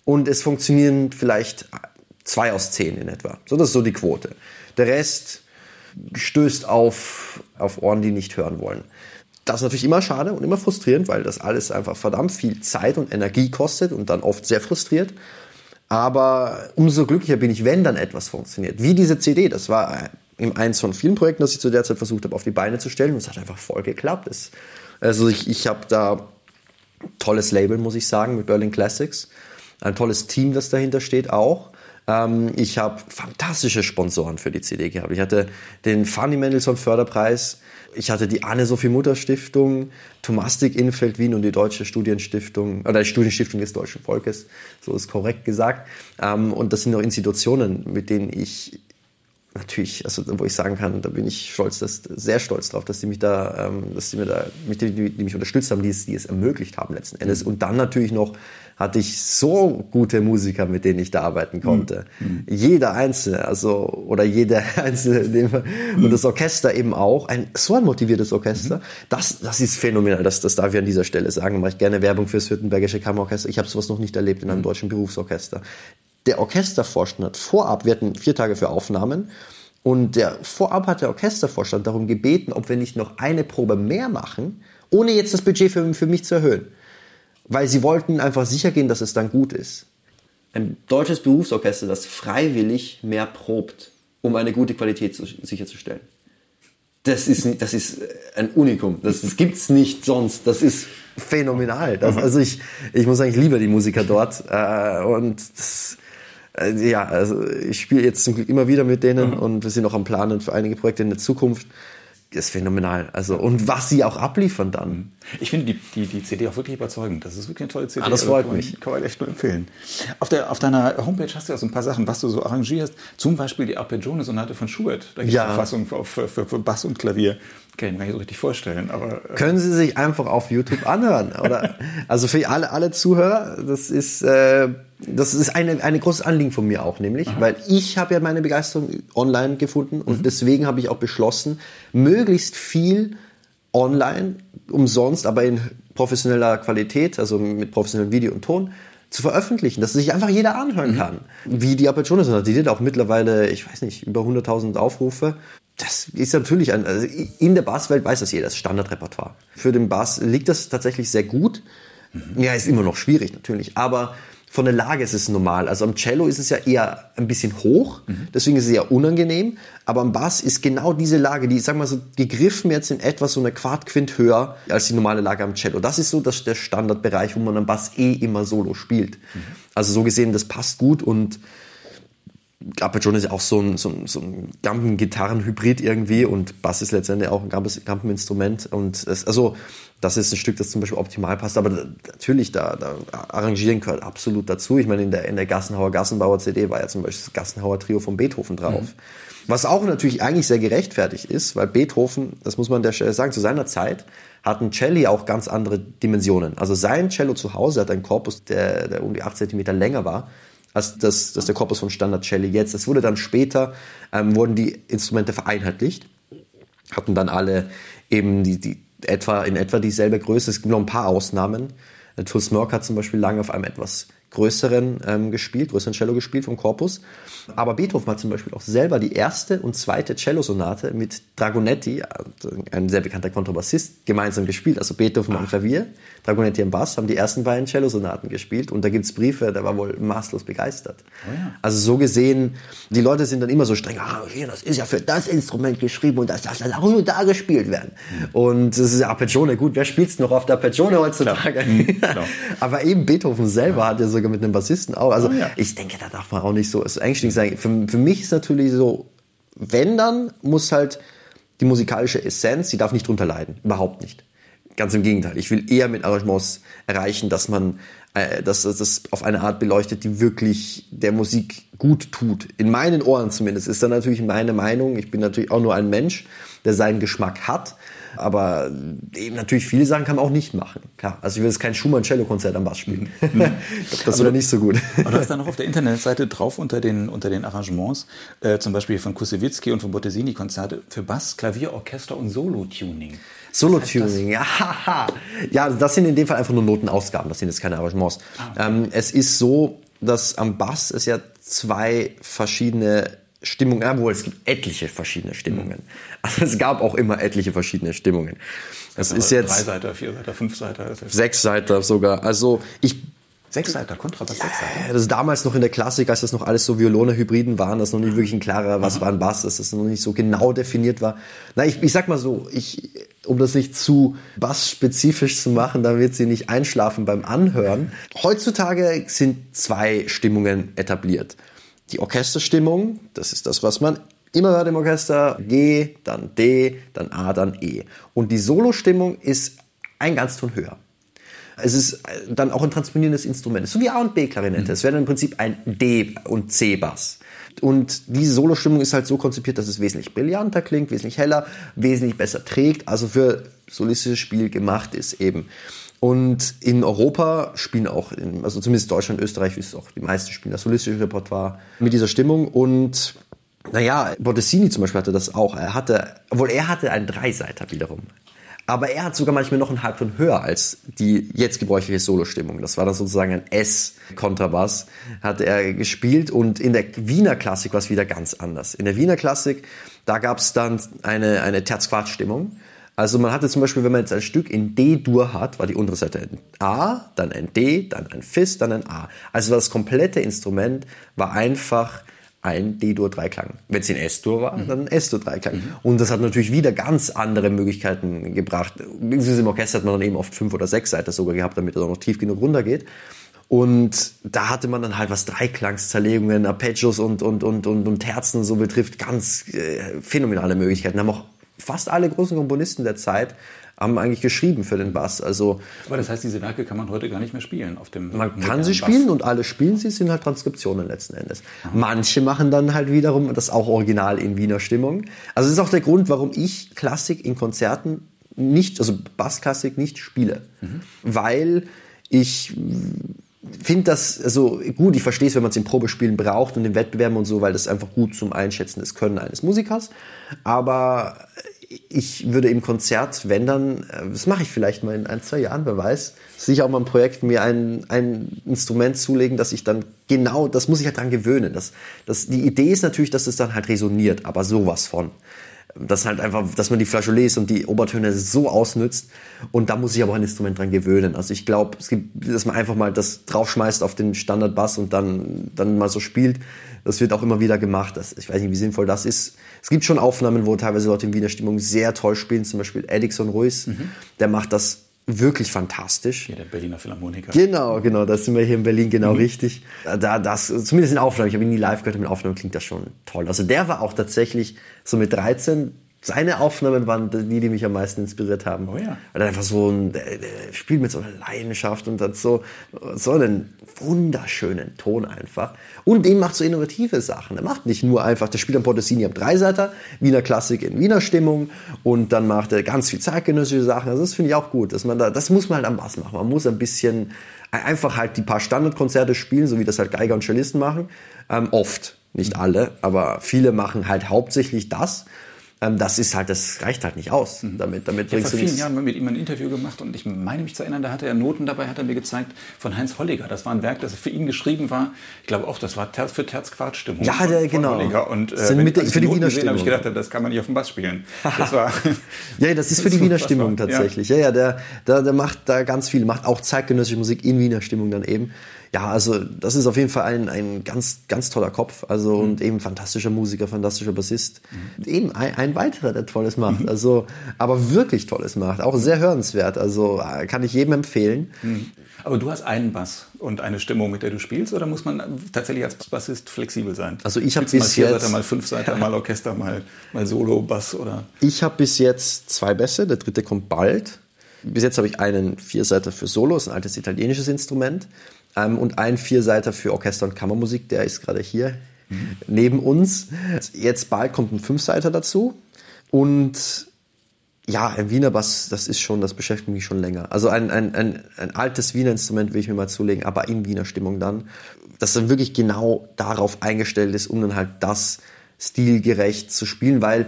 und es funktionieren vielleicht zwei aus zehn in etwa. So, das ist so die Quote. Der Rest stößt auf, auf Ohren, die nicht hören wollen. Das ist natürlich immer schade und immer frustrierend, weil das alles einfach verdammt viel Zeit und Energie kostet und dann oft sehr frustriert. Aber umso glücklicher bin ich, wenn dann etwas funktioniert. Wie diese CD, das war eins von vielen Projekten, das ich zu der Zeit versucht habe, auf die Beine zu stellen. Und es hat einfach voll geklappt. Es, also ich, ich habe da tolles Label, muss ich sagen, mit Berlin Classics. Ein tolles Team, das dahinter steht auch. Ähm, ich habe fantastische Sponsoren für die CD gehabt. Ich hatte den Fanny Mendelssohn Förderpreis, ich hatte die Anne-Sophie Mutter Stiftung, Thomastik Infeld Wien und die Deutsche Studienstiftung, oder die Studienstiftung des deutschen Volkes, so ist korrekt gesagt. Ähm, und das sind auch Institutionen, mit denen ich natürlich, also wo ich sagen kann, da bin ich stolz, dass, sehr stolz drauf, dass die mich da, ähm, dass die mir da, die, die, die mich unterstützt haben, die es, die es ermöglicht haben letzten Endes. Mhm. Und dann natürlich noch hatte ich so gute Musiker, mit denen ich da arbeiten konnte. Mhm. Jeder einzelne, also oder jeder einzelne und das Orchester eben auch, ein so ein motiviertes Orchester. Mhm. Das, das ist phänomenal. Das, das darf ich an dieser Stelle sagen. Mache ich gerne Werbung fürs Württembergische Kammerorchester. Ich habe sowas noch nicht erlebt in einem mhm. deutschen Berufsorchester der Orchestervorstand hat vorab, wir hatten vier Tage für Aufnahmen, und der vorab hat der Orchestervorstand darum gebeten, ob wir nicht noch eine Probe mehr machen, ohne jetzt das Budget für, für mich zu erhöhen. Weil sie wollten einfach sicher gehen, dass es dann gut ist. Ein deutsches Berufsorchester, das freiwillig mehr probt, um eine gute Qualität zu, sicherzustellen. Das ist, das ist ein Unikum. Das, das es nicht sonst. Das ist phänomenal. Das, also ich, ich muss sagen, ich liebe die Musiker dort. Äh, und das, äh, ja, also ich spiele jetzt zum Glück immer wieder mit denen mhm. und wir sind auch am Planen für einige Projekte in der Zukunft. Ist phänomenal. Also, und was sie auch abliefern dann. Ich finde die, die, die CD auch wirklich überzeugend. Das ist wirklich eine tolle CD. Ah, das also freut kann mich. Man, kann man echt nur empfehlen. Auf, der, auf deiner Homepage hast du ja so ein paar Sachen, was du so arrangierst. Zum Beispiel die Arpeggione-Sonate von Schubert. Da gibt es ja. eine Fassung für, für, für Bass und Klavier kann ich mir gar nicht so richtig vorstellen. Aber, äh Können Sie sich einfach auf YouTube anhören. Oder? also für alle, alle Zuhörer, das ist, äh, das ist eine, eine großes Anliegen von mir auch, nämlich, Aha. weil ich habe ja meine Begeisterung online gefunden und mhm. deswegen habe ich auch beschlossen, möglichst viel online, umsonst, aber in professioneller Qualität, also mit professionellem Video und Ton, zu veröffentlichen, dass sich einfach jeder anhören mhm. kann. Wie die Aperture sind, die hat auch mittlerweile, ich weiß nicht, über 100.000 Aufrufe das ist natürlich ein, also in der Basswelt weiß das jeder, das Standardrepertoire. Für den Bass liegt das tatsächlich sehr gut. Mhm. Ja, ist immer noch schwierig natürlich, aber von der Lage ist es normal. Also am Cello ist es ja eher ein bisschen hoch, mhm. deswegen ist es eher unangenehm. Aber am Bass ist genau diese Lage, die, sag mal so, gegriffen jetzt in etwas so eine Quartquint höher als die normale Lage am Cello. Das ist so das, der Standardbereich, wo man am Bass eh immer solo spielt. Mhm. Also so gesehen, das passt gut und Arpegione ist ja auch so ein, so ein, so ein Gampen-Gitarren-Hybrid irgendwie und Bass ist letztendlich auch ein Gampen-Instrument. Und es, also, das ist ein Stück, das zum Beispiel optimal passt. Aber natürlich, da, da arrangieren gehört absolut dazu. Ich meine, in der, in der Gassenhauer Gassenbauer CD war ja zum Beispiel das Gassenhauer Trio von Beethoven drauf. Mhm. Was auch natürlich eigentlich sehr gerechtfertigt ist, weil Beethoven, das muss man der Stelle sagen, zu seiner Zeit hatten Celli auch ganz andere Dimensionen. Also sein Cello zu Hause hat einen Korpus, der, der um die 8 cm länger war als das, das der Korpus von Standard Celli jetzt. Es wurde dann später, ähm, wurden die Instrumente vereinheitlicht, hatten dann alle eben die, die etwa, in etwa dieselbe Größe. Es gibt noch ein paar Ausnahmen. Tull Merck hat zum Beispiel lange auf einem etwas größeren ähm, gespielt, größeren Cello gespielt vom Korpus. Aber Beethoven hat zum Beispiel auch selber die erste und zweite Cello-Sonate mit Dragonetti, äh, ein sehr bekannter Kontrabassist, gemeinsam gespielt. Also Beethoven Ach. am Klavier, Dragonetti am Bass, haben die ersten beiden Cello-Sonaten gespielt. Und da gibt es Briefe, der war wohl maßlos begeistert. Oh ja. Also so gesehen, die Leute sind dann immer so streng, ah, hier, das ist ja für das Instrument geschrieben und das darf dann auch nur da gespielt werden. Mhm. Und das ist ja Arpeggione, gut, wer spielt es noch auf der Arpeggione heutzutage? Mhm, Aber eben Beethoven selber ja. hat ja sogar mit einem Bassisten auch. Also oh ja. ich denke, da darf man auch nicht so, so engstirnig sein. Für, für mich ist natürlich so, wenn dann, muss halt die musikalische Essenz, die darf nicht drunter leiden. Überhaupt nicht. Ganz im Gegenteil. Ich will eher mit Arrangements erreichen, dass man äh, dass das auf eine Art beleuchtet, die wirklich der Musik gut tut. In meinen Ohren zumindest ist dann natürlich meine Meinung. Ich bin natürlich auch nur ein Mensch, der seinen Geschmack hat. Aber eben natürlich viele Sachen kann man auch nicht machen. Klar. Also ich will jetzt kein Schumann-Cello-Konzert am Bass spielen. Mhm. das wäre nicht so gut. Aber du hast dann noch auf der Internetseite drauf unter den, unter den Arrangements, äh, zum Beispiel von Kusewitzki und von Bottesini Konzerte für Bass, Klavier, Orchester und Solo-Tuning. Solo-Tuning, ja. Ja, das sind in dem Fall einfach nur Notenausgaben, das sind jetzt keine Arrangements. Ah, okay. ähm, es ist so, dass am Bass es ja zwei verschiedene Stimmungen, obwohl es gibt etliche verschiedene Stimmungen. Also es gab auch immer etliche verschiedene Stimmungen. Das ist jetzt drei Seiter, vier Seiter, fünf Seiter, sechs Seiter sogar. Also ich Sechsseiter, Kontrabass, Sechsseiter. Das ist damals noch in der Klassik, als das noch alles so Violone-Hybriden waren, dass noch nicht wirklich ein klarer, was war ein Bass, dass das noch nicht so genau definiert war. Na, ich, ich sag mal so, ich, um das nicht zu bassspezifisch zu machen, damit sie nicht einschlafen beim Anhören. Heutzutage sind zwei Stimmungen etabliert. Die Orchesterstimmung, das ist das, was man immer hört im Orchester, G, dann D, dann A, dann E. Und die Solostimmung ist ein ganz Ton höher. Es ist dann auch ein transponierendes Instrument, so wie A und B Klarinette. Mhm. Es wäre im Prinzip ein D und C Bass. Und diese Solostimmung ist halt so konzipiert, dass es wesentlich brillanter klingt, wesentlich heller, wesentlich besser trägt, also für solistisches Spiel gemacht ist eben. Und in Europa spielen auch, in, also zumindest Deutschland, Österreich, wie es auch die meisten spielen, das solistische Repertoire mit dieser Stimmung. Und naja, Bottesini zum Beispiel hatte das auch. Er hatte, obwohl er hatte einen Dreiseiter wiederum. Aber er hat sogar manchmal noch einen Halbton höher als die jetzt gebräuchliche Solostimmung. Das war dann sozusagen ein S-Kontrabass, hat er gespielt. Und in der Wiener Klassik war es wieder ganz anders. In der Wiener Klassik, da gab es dann eine, eine Terzquart-Stimmung. Also man hatte zum Beispiel, wenn man jetzt ein Stück in D-Dur hat, war die untere Seite ein A, dann ein D, dann ein Fis, dann ein A. Also das komplette Instrument war einfach ein D-Dur-Dreiklang. Wenn es in S-Dur war, mhm. dann ein S-Dur-Dreiklang. Mhm. Und das hat natürlich wieder ganz andere Möglichkeiten gebracht. Im Orchester hat man dann eben oft fünf oder sechs Seiten sogar gehabt, damit es auch noch tief genug runtergeht. Und da hatte man dann halt, was Dreiklangs-Zerlegungen, Arpeggios und, und, und, und, und Terzen so betrifft, ganz äh, phänomenale Möglichkeiten. Da haben auch fast alle großen Komponisten der Zeit haben eigentlich geschrieben für den Bass. Also, Aber das heißt, diese Werke kann man heute gar nicht mehr spielen auf dem Man kann sie spielen Bass. und alle spielen sie, sind halt Transkriptionen letzten Endes. Aha. Manche machen dann halt wiederum das auch original in Wiener Stimmung. Also das ist auch der Grund, warum ich Klassik in Konzerten nicht, also Bassklassik nicht spiele. Mhm. Weil ich finde das, also gut, ich verstehe es, wenn man es im Probespielen braucht und im Wettbewerben und so, weil das einfach gut zum Einschätzen des Können eines Musikers. Aber ich würde im Konzert, wenn dann, äh, das mache ich vielleicht mal in ein, zwei Jahren, wer weiß, sicher auch mal ein Projekt, mir ein, ein Instrument zulegen, dass ich dann genau, das muss ich halt dran gewöhnen. Das, das, die Idee ist natürlich, dass es dann halt resoniert, aber sowas von. Das halt einfach, dass man die Flageolets und die Obertöne so ausnützt und da muss ich aber auch ein Instrument dran gewöhnen. Also ich glaube, es gibt, dass man einfach mal das draufschmeißt auf den Standardbass und dann, dann mal so spielt. Das wird auch immer wieder gemacht. Das, ich weiß nicht, wie sinnvoll das ist es gibt schon Aufnahmen, wo teilweise Leute in Wiener Stimmung sehr toll spielen, zum Beispiel Edixon Ruiz, mhm. der macht das wirklich fantastisch. Hier der Berliner Philharmoniker. Genau, genau, da sind wir hier in Berlin genau mhm. richtig. Da, das, zumindest in Aufnahmen, ich habe ihn nie live gehört, aber in Aufnahmen klingt das schon toll. Also der war auch tatsächlich so mit 13 seine Aufnahmen waren die, die mich am meisten inspiriert haben. Oh ja. Weil er einfach so ein, der, der spielt mit so einer Leidenschaft und hat so, so einen wunderschönen Ton einfach. Und dem macht so innovative Sachen. Er macht nicht nur einfach, der spielt am Portesini am Dreiseiter, Wiener Klassik in Wiener Stimmung und dann macht er ganz viel zeitgenössische Sachen. Also das finde ich auch gut, dass man da, das muss man halt am Bass machen. Man muss ein bisschen einfach halt die paar Standardkonzerte spielen, so wie das halt Geiger und Cellisten machen. Ähm, oft, nicht alle, aber viele machen halt hauptsächlich das das ist halt, das reicht halt nicht aus. Mhm. Damit, damit ich habe vor vielen Jahren mit ihm ein Interview gemacht und ich meine mich zu erinnern, da hatte er Noten dabei, hat er mir gezeigt von Heinz Holliger. Das war ein Werk, das für ihn geschrieben war. Ich glaube auch, das war für Terzquartstimmung. Ja, der, genau. Holliger. Und äh, Sind mit, ich, für die Wiener Stimmung. habe ich gedacht, das kann man nicht auf dem Bass spielen. Das war ja, das ist für die Wiener Stimmung tatsächlich. Ja, ja, der, der, der macht da ganz viel, macht auch zeitgenössische Musik in Wiener Stimmung dann eben ja, also das ist auf jeden Fall ein, ein ganz, ganz toller Kopf. Also mhm. und eben fantastischer Musiker, fantastischer Bassist. Mhm. Eben ein, ein weiterer, der Tolles macht. Mhm. Also, aber wirklich Tolles macht. Auch sehr hörenswert. Also kann ich jedem empfehlen. Mhm. Aber du hast einen Bass und eine Stimmung, mit der du spielst, oder muss man tatsächlich als Bassist flexibel sein? Also ich habe bis mal vier jetzt Seite, mal fünf Seiten, mal Orchester, mal, mal Solo, Bass oder? Ich habe bis jetzt zwei Bässe. Der dritte kommt bald. Bis jetzt habe ich einen Vierseiter für Solo, ist ein altes italienisches Instrument. Ähm, und ein Vierseiter für Orchester und Kammermusik, der ist gerade hier mhm. neben uns. Jetzt bald kommt ein Fünfseiter dazu. Und ja, ein Wiener Bass, das ist schon, das beschäftigt mich schon länger. Also ein, ein, ein, ein altes Wiener Instrument will ich mir mal zulegen, aber in Wiener Stimmung dann. Das dann wirklich genau darauf eingestellt ist, um dann halt das stilgerecht zu spielen, weil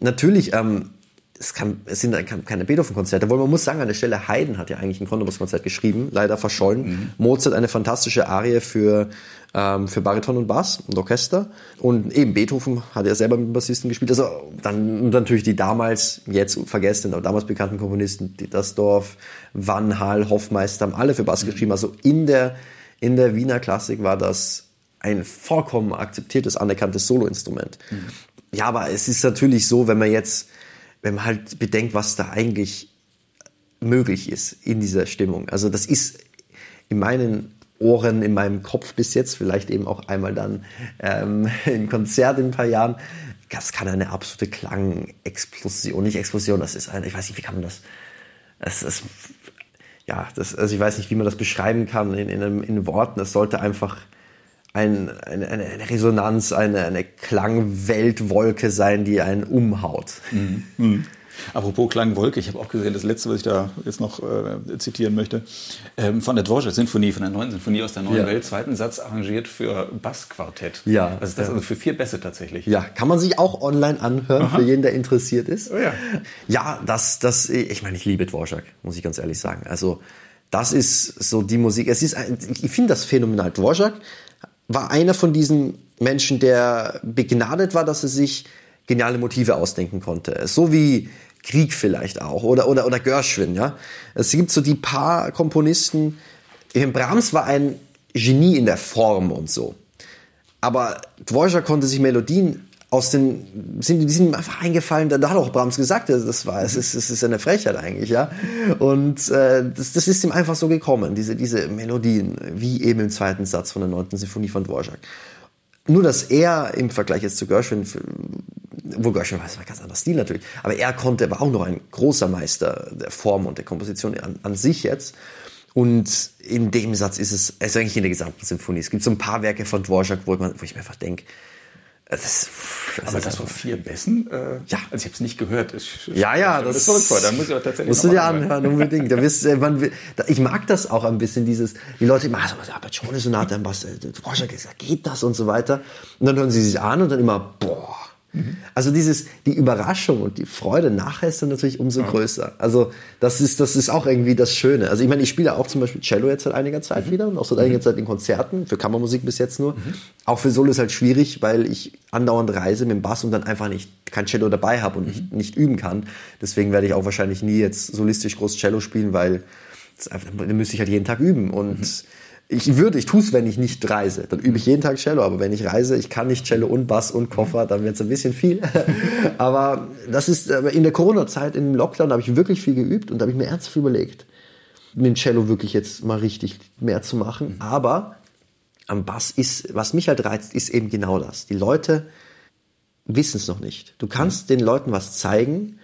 natürlich ähm, es, kann, es sind keine Beethoven-Konzerte, obwohl man muss sagen, an der Stelle, Haydn hat ja eigentlich ein Kontrabass-Konzert geschrieben, leider verschollen. Mhm. Mozart eine fantastische Arie für, ähm, für Bariton und Bass und Orchester. Und eben Beethoven hat ja selber mit Bassisten gespielt. Also dann natürlich die damals, jetzt vergessen, aber damals bekannten Komponisten, Dietersdorf, Van Hal, Hoffmeister, haben alle für Bass mhm. geschrieben. Also in der, in der Wiener Klassik war das ein vollkommen akzeptiertes, anerkanntes Soloinstrument. Mhm. Ja, aber es ist natürlich so, wenn man jetzt wenn man halt bedenkt, was da eigentlich möglich ist in dieser Stimmung. Also das ist in meinen Ohren, in meinem Kopf bis jetzt, vielleicht eben auch einmal dann ähm, im Konzert in ein paar Jahren. Das kann eine absolute Klangexplosion, nicht Explosion, das ist eine, ich weiß nicht, wie kann man das, das ist, ja, das, also ich weiß nicht, wie man das beschreiben kann in, in, in Worten. Es sollte einfach ein, eine, eine, Resonanz, eine, eine Klangweltwolke sein, die einen umhaut. Mhm. Mhm. Apropos Klangwolke, ich habe auch gesehen, das letzte, was ich da jetzt noch äh, zitieren möchte, ähm, von der Dvorak-Sinfonie, von der neuen Sinfonie aus der neuen ja. Welt, zweiten Satz arrangiert für Bassquartett. Ja. Ist das? Ja. Also für vier Bässe tatsächlich. Ja, kann man sich auch online anhören, Aha. für jeden, der interessiert ist. Oh ja. ja, das, das, ich meine, ich liebe Dvorak, muss ich ganz ehrlich sagen. Also, das ist so die Musik. Es ist, ein, ich finde das phänomenal. Dvorak war einer von diesen Menschen, der begnadet war, dass er sich geniale Motive ausdenken konnte. So wie Krieg vielleicht auch oder, oder, oder Gershwin, ja. Es gibt so die paar Komponisten, Brahms war ein Genie in der Form und so. Aber Dvorak konnte sich Melodien aus den, sind, die sind einfach eingefallen, da, hat auch Brahms gesagt, das war, es ist, es ist eine Frechheit eigentlich, ja. Und äh, das, das ist ihm einfach so gekommen, diese, diese Melodien, wie eben im zweiten Satz von der neunten Sinfonie von Dvorak. Nur, dass er im Vergleich jetzt zu Gershwin, wo Gershwin war, es war ein ganz anderer Stil natürlich, aber er konnte, war auch noch ein großer Meister der Form und der Komposition an, an sich jetzt. Und in dem Satz ist es, also eigentlich in der gesamten Symphonie. Es gibt so ein paar Werke von Dvorak, wo, man, wo ich mir einfach denke, das, das aber das von vier Bässen? Äh, ja. Also ich habe es nicht gehört. Ich, ja, ja. Das, das ist Dann muss ich auch tatsächlich musst du dir anhören, unbedingt. Da wirst, äh, man, ich mag das auch ein bisschen, dieses, die Leute immer, also, aber schon Sonate am Bass, Dvorak, geht das und so weiter. Und dann hören sie sich an und dann immer, boah, also dieses, die Überraschung und die Freude nachher ist dann natürlich umso ja. größer. Also das ist, das ist auch irgendwie das Schöne. Also ich meine, ich spiele auch zum Beispiel Cello jetzt seit einiger Zeit mhm. wieder und auch seit einiger mhm. Zeit in Konzerten, für Kammermusik bis jetzt nur. Mhm. Auch für Solo ist halt schwierig, weil ich andauernd reise mit dem Bass und dann einfach nicht kein Cello dabei habe und mhm. nicht, nicht üben kann. Deswegen werde ich auch wahrscheinlich nie jetzt solistisch groß Cello spielen, weil das einfach, dann müsste ich halt jeden Tag üben und mhm ich würde, ich tue es, wenn ich nicht reise. Dann übe ich jeden Tag Cello, aber wenn ich reise, ich kann nicht Cello und Bass und Koffer, dann wird es ein bisschen viel. aber das ist in der Corona-Zeit, im Lockdown, habe ich wirklich viel geübt und da habe ich mir ernsthaft überlegt, mit dem Cello wirklich jetzt mal richtig mehr zu machen. Aber am Bass ist, was mich halt reizt, ist eben genau das. Die Leute wissen es noch nicht. Du kannst den Leuten was zeigen,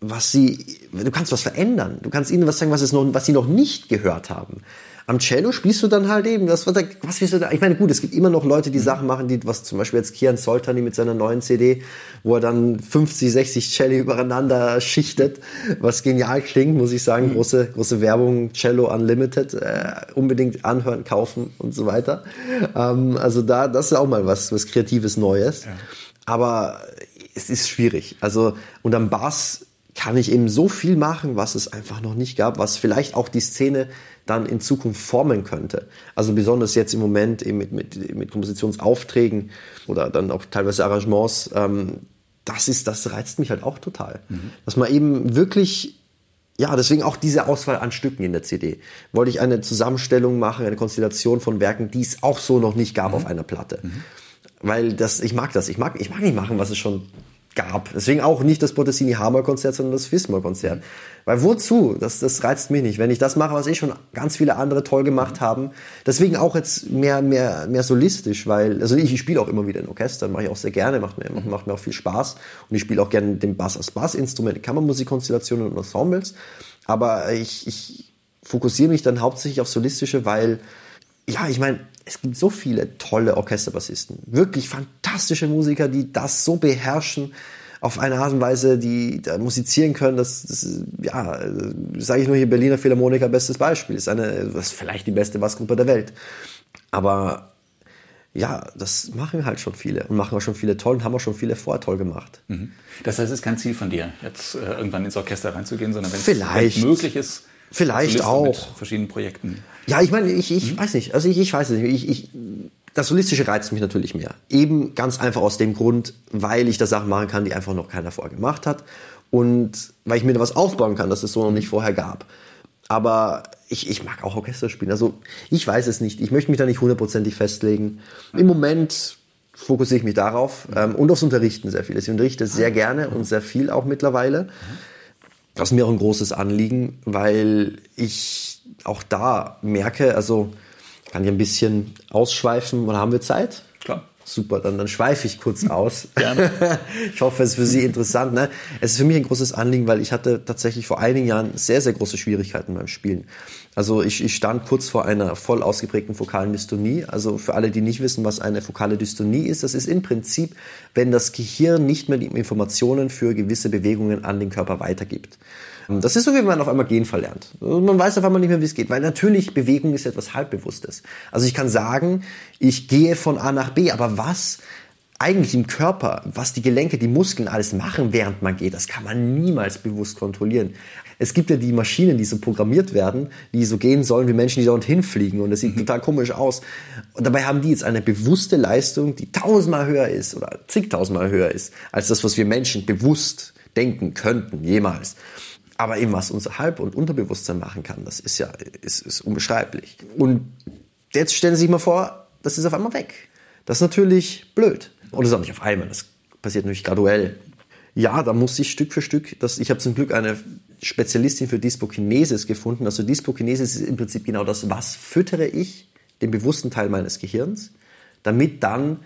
was sie, du kannst was verändern. Du kannst ihnen was sagen, was, es noch, was sie noch nicht gehört haben. Am Cello spielst du dann halt eben, das, was, was willst du da? Ich meine, gut, es gibt immer noch Leute, die mhm. Sachen machen, die, was zum Beispiel jetzt Kian Soltani mit seiner neuen CD, wo er dann 50, 60 Celli übereinander schichtet, was genial klingt, muss ich sagen. Mhm. Große, große Werbung, Cello Unlimited, äh, unbedingt anhören, kaufen und so weiter. Ähm, also da, das ist auch mal was, was Kreatives Neues. Ja. Aber es ist schwierig. Also, und am Bass kann ich eben so viel machen, was es einfach noch nicht gab, was vielleicht auch die Szene dann in Zukunft formen könnte. Also besonders jetzt im Moment eben mit, mit, mit Kompositionsaufträgen oder dann auch teilweise Arrangements, ähm, das ist, das reizt mich halt auch total. Mhm. Dass man eben wirklich, ja, deswegen auch diese Auswahl an Stücken in der CD. Wollte ich eine Zusammenstellung machen, eine Konstellation von Werken, die es auch so noch nicht gab mhm. auf einer Platte. Mhm. Weil das, ich mag das. Ich mag, ich mag nicht machen, was es schon gab. Deswegen auch nicht das Bottesini Hammer Konzert, sondern das Fismol Konzert. Weil wozu? Das, das reizt mich nicht. Wenn ich das mache, was ich schon ganz viele andere toll gemacht haben. Deswegen auch jetzt mehr, mehr, mehr solistisch, weil, also ich, ich spiele auch immer wieder in Orchestern, mache ich auch sehr gerne, macht mir, macht mir auch viel Spaß. Und ich spiele auch gerne den Bass als Bassinstrument, Kammermusikkonstellationen und Ensembles. Aber ich, ich fokussiere mich dann hauptsächlich auf solistische, weil, ja, ich meine, es gibt so viele tolle Orchesterbassisten, wirklich fantastische Musiker, die das so beherrschen auf eine Art und Weise, die da musizieren können. Das, das ja, sage ich nur hier Berliner Philharmoniker, bestes Beispiel. Ist eine, das ist vielleicht die beste Bassgruppe der Welt. Aber ja, das machen halt schon viele und machen auch schon viele toll und haben auch schon viele vorher toll gemacht. Mhm. Das heißt, es ist kein Ziel von dir, jetzt äh, irgendwann ins Orchester reinzugehen, sondern wenn es möglich ist, vielleicht auch mit verschiedenen Projekten. Ja, ich meine, ich, ich mhm. weiß nicht. Also ich, ich weiß nicht. Ich, ich, das Solistische reizt mich natürlich mehr. Eben ganz einfach aus dem Grund, weil ich da Sachen machen kann, die einfach noch keiner vorher gemacht hat. Und weil ich mir da was aufbauen kann, das es so noch nicht vorher gab. Aber ich, ich mag auch Orchester spielen. Also ich weiß es nicht. Ich möchte mich da nicht hundertprozentig festlegen. Im Moment fokussiere ich mich darauf ähm, und aufs Unterrichten sehr viel. Ich unterrichte sehr gerne und sehr viel auch mittlerweile. Das ist mir auch ein großes Anliegen, weil ich auch da merke, also kann ich ein bisschen ausschweifen oder haben wir Zeit? Klar. Super, dann, dann schweife ich kurz aus. Gerne. ich hoffe, es ist für Sie interessant. Ne? Es ist für mich ein großes Anliegen, weil ich hatte tatsächlich vor einigen Jahren sehr, sehr große Schwierigkeiten beim Spielen. Also ich, ich stand kurz vor einer voll ausgeprägten fokalen Dystonie. Also für alle, die nicht wissen, was eine fokale Dystonie ist, das ist im Prinzip, wenn das Gehirn nicht mehr die Informationen für gewisse Bewegungen an den Körper weitergibt. Das ist so, wie man auf einmal gehen verlernt. Man weiß auf einmal nicht mehr, wie es geht, weil natürlich Bewegung ist etwas Halbbewusstes. Also ich kann sagen, ich gehe von A nach B, aber was eigentlich im Körper, was die Gelenke, die Muskeln alles machen, während man geht, das kann man niemals bewusst kontrollieren. Es gibt ja die Maschinen, die so programmiert werden, die so gehen sollen wie Menschen, die da und hinfliegen und das sieht mhm. total komisch aus. Und dabei haben die jetzt eine bewusste Leistung, die tausendmal höher ist oder zigtausendmal höher ist, als das, was wir Menschen bewusst denken könnten, jemals. Aber eben, was unser Halb- und Unterbewusstsein machen kann, das ist ja ist, ist unbeschreiblich. Und jetzt stellen Sie sich mal vor, das ist auf einmal weg. Das ist natürlich blöd. Und das ist auch nicht auf einmal, das passiert natürlich graduell. Ja, da muss ich Stück für Stück, das, ich habe zum Glück eine Spezialistin für Dyspokinesis gefunden. Also Dyspokinesis ist im Prinzip genau das, was füttere ich, den bewussten Teil meines Gehirns, damit dann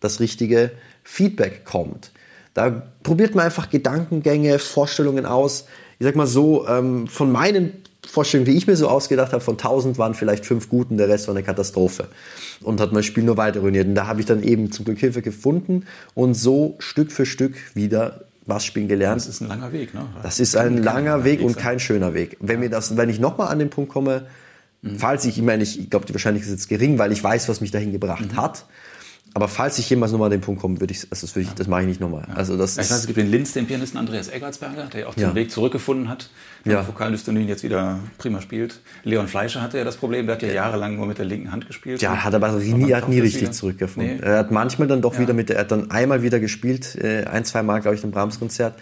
das richtige Feedback kommt. Da probiert man einfach Gedankengänge, Vorstellungen aus, ich sag mal so, ähm, von meinen Vorstellungen, die ich mir so ausgedacht habe, von 1000 waren vielleicht fünf guten, der Rest war eine Katastrophe. Und hat mein Spiel nur weiter ruiniert. Und da habe ich dann eben zum Glück Hilfe gefunden und so Stück für Stück wieder was spielen gelernt. Das ist ein langer Weg, ne? Das ist ein langer Weg und kein schöner Weg. Wenn mir das, wenn ich nochmal an den Punkt komme, mhm. falls ich, ich meine, ich glaube, die Wahrscheinlichkeit ist jetzt gering, weil ich weiß, was mich dahin gebracht mhm. hat. Aber falls ich jemals nochmal an den Punkt komme, würde ich, also das, würde ich, das mache ich nicht nochmal. Ja. Also das ich weiß, es gibt den Linz, den Pianisten Andreas Eggertsberger, der auch den ja. Weg zurückgefunden hat, der ja. Vokaldystonien jetzt wieder prima spielt. Leon Fleischer hatte ja das Problem, der hat ja jahrelang nur mit der linken Hand gespielt. Ja, hat aber nie, hat nie richtig wieder. zurückgefunden. Nee. Er hat manchmal dann doch ja. wieder mit der, er hat dann einmal wieder gespielt, äh, ein, zwei Mal, glaube ich, im Brahms-Konzert.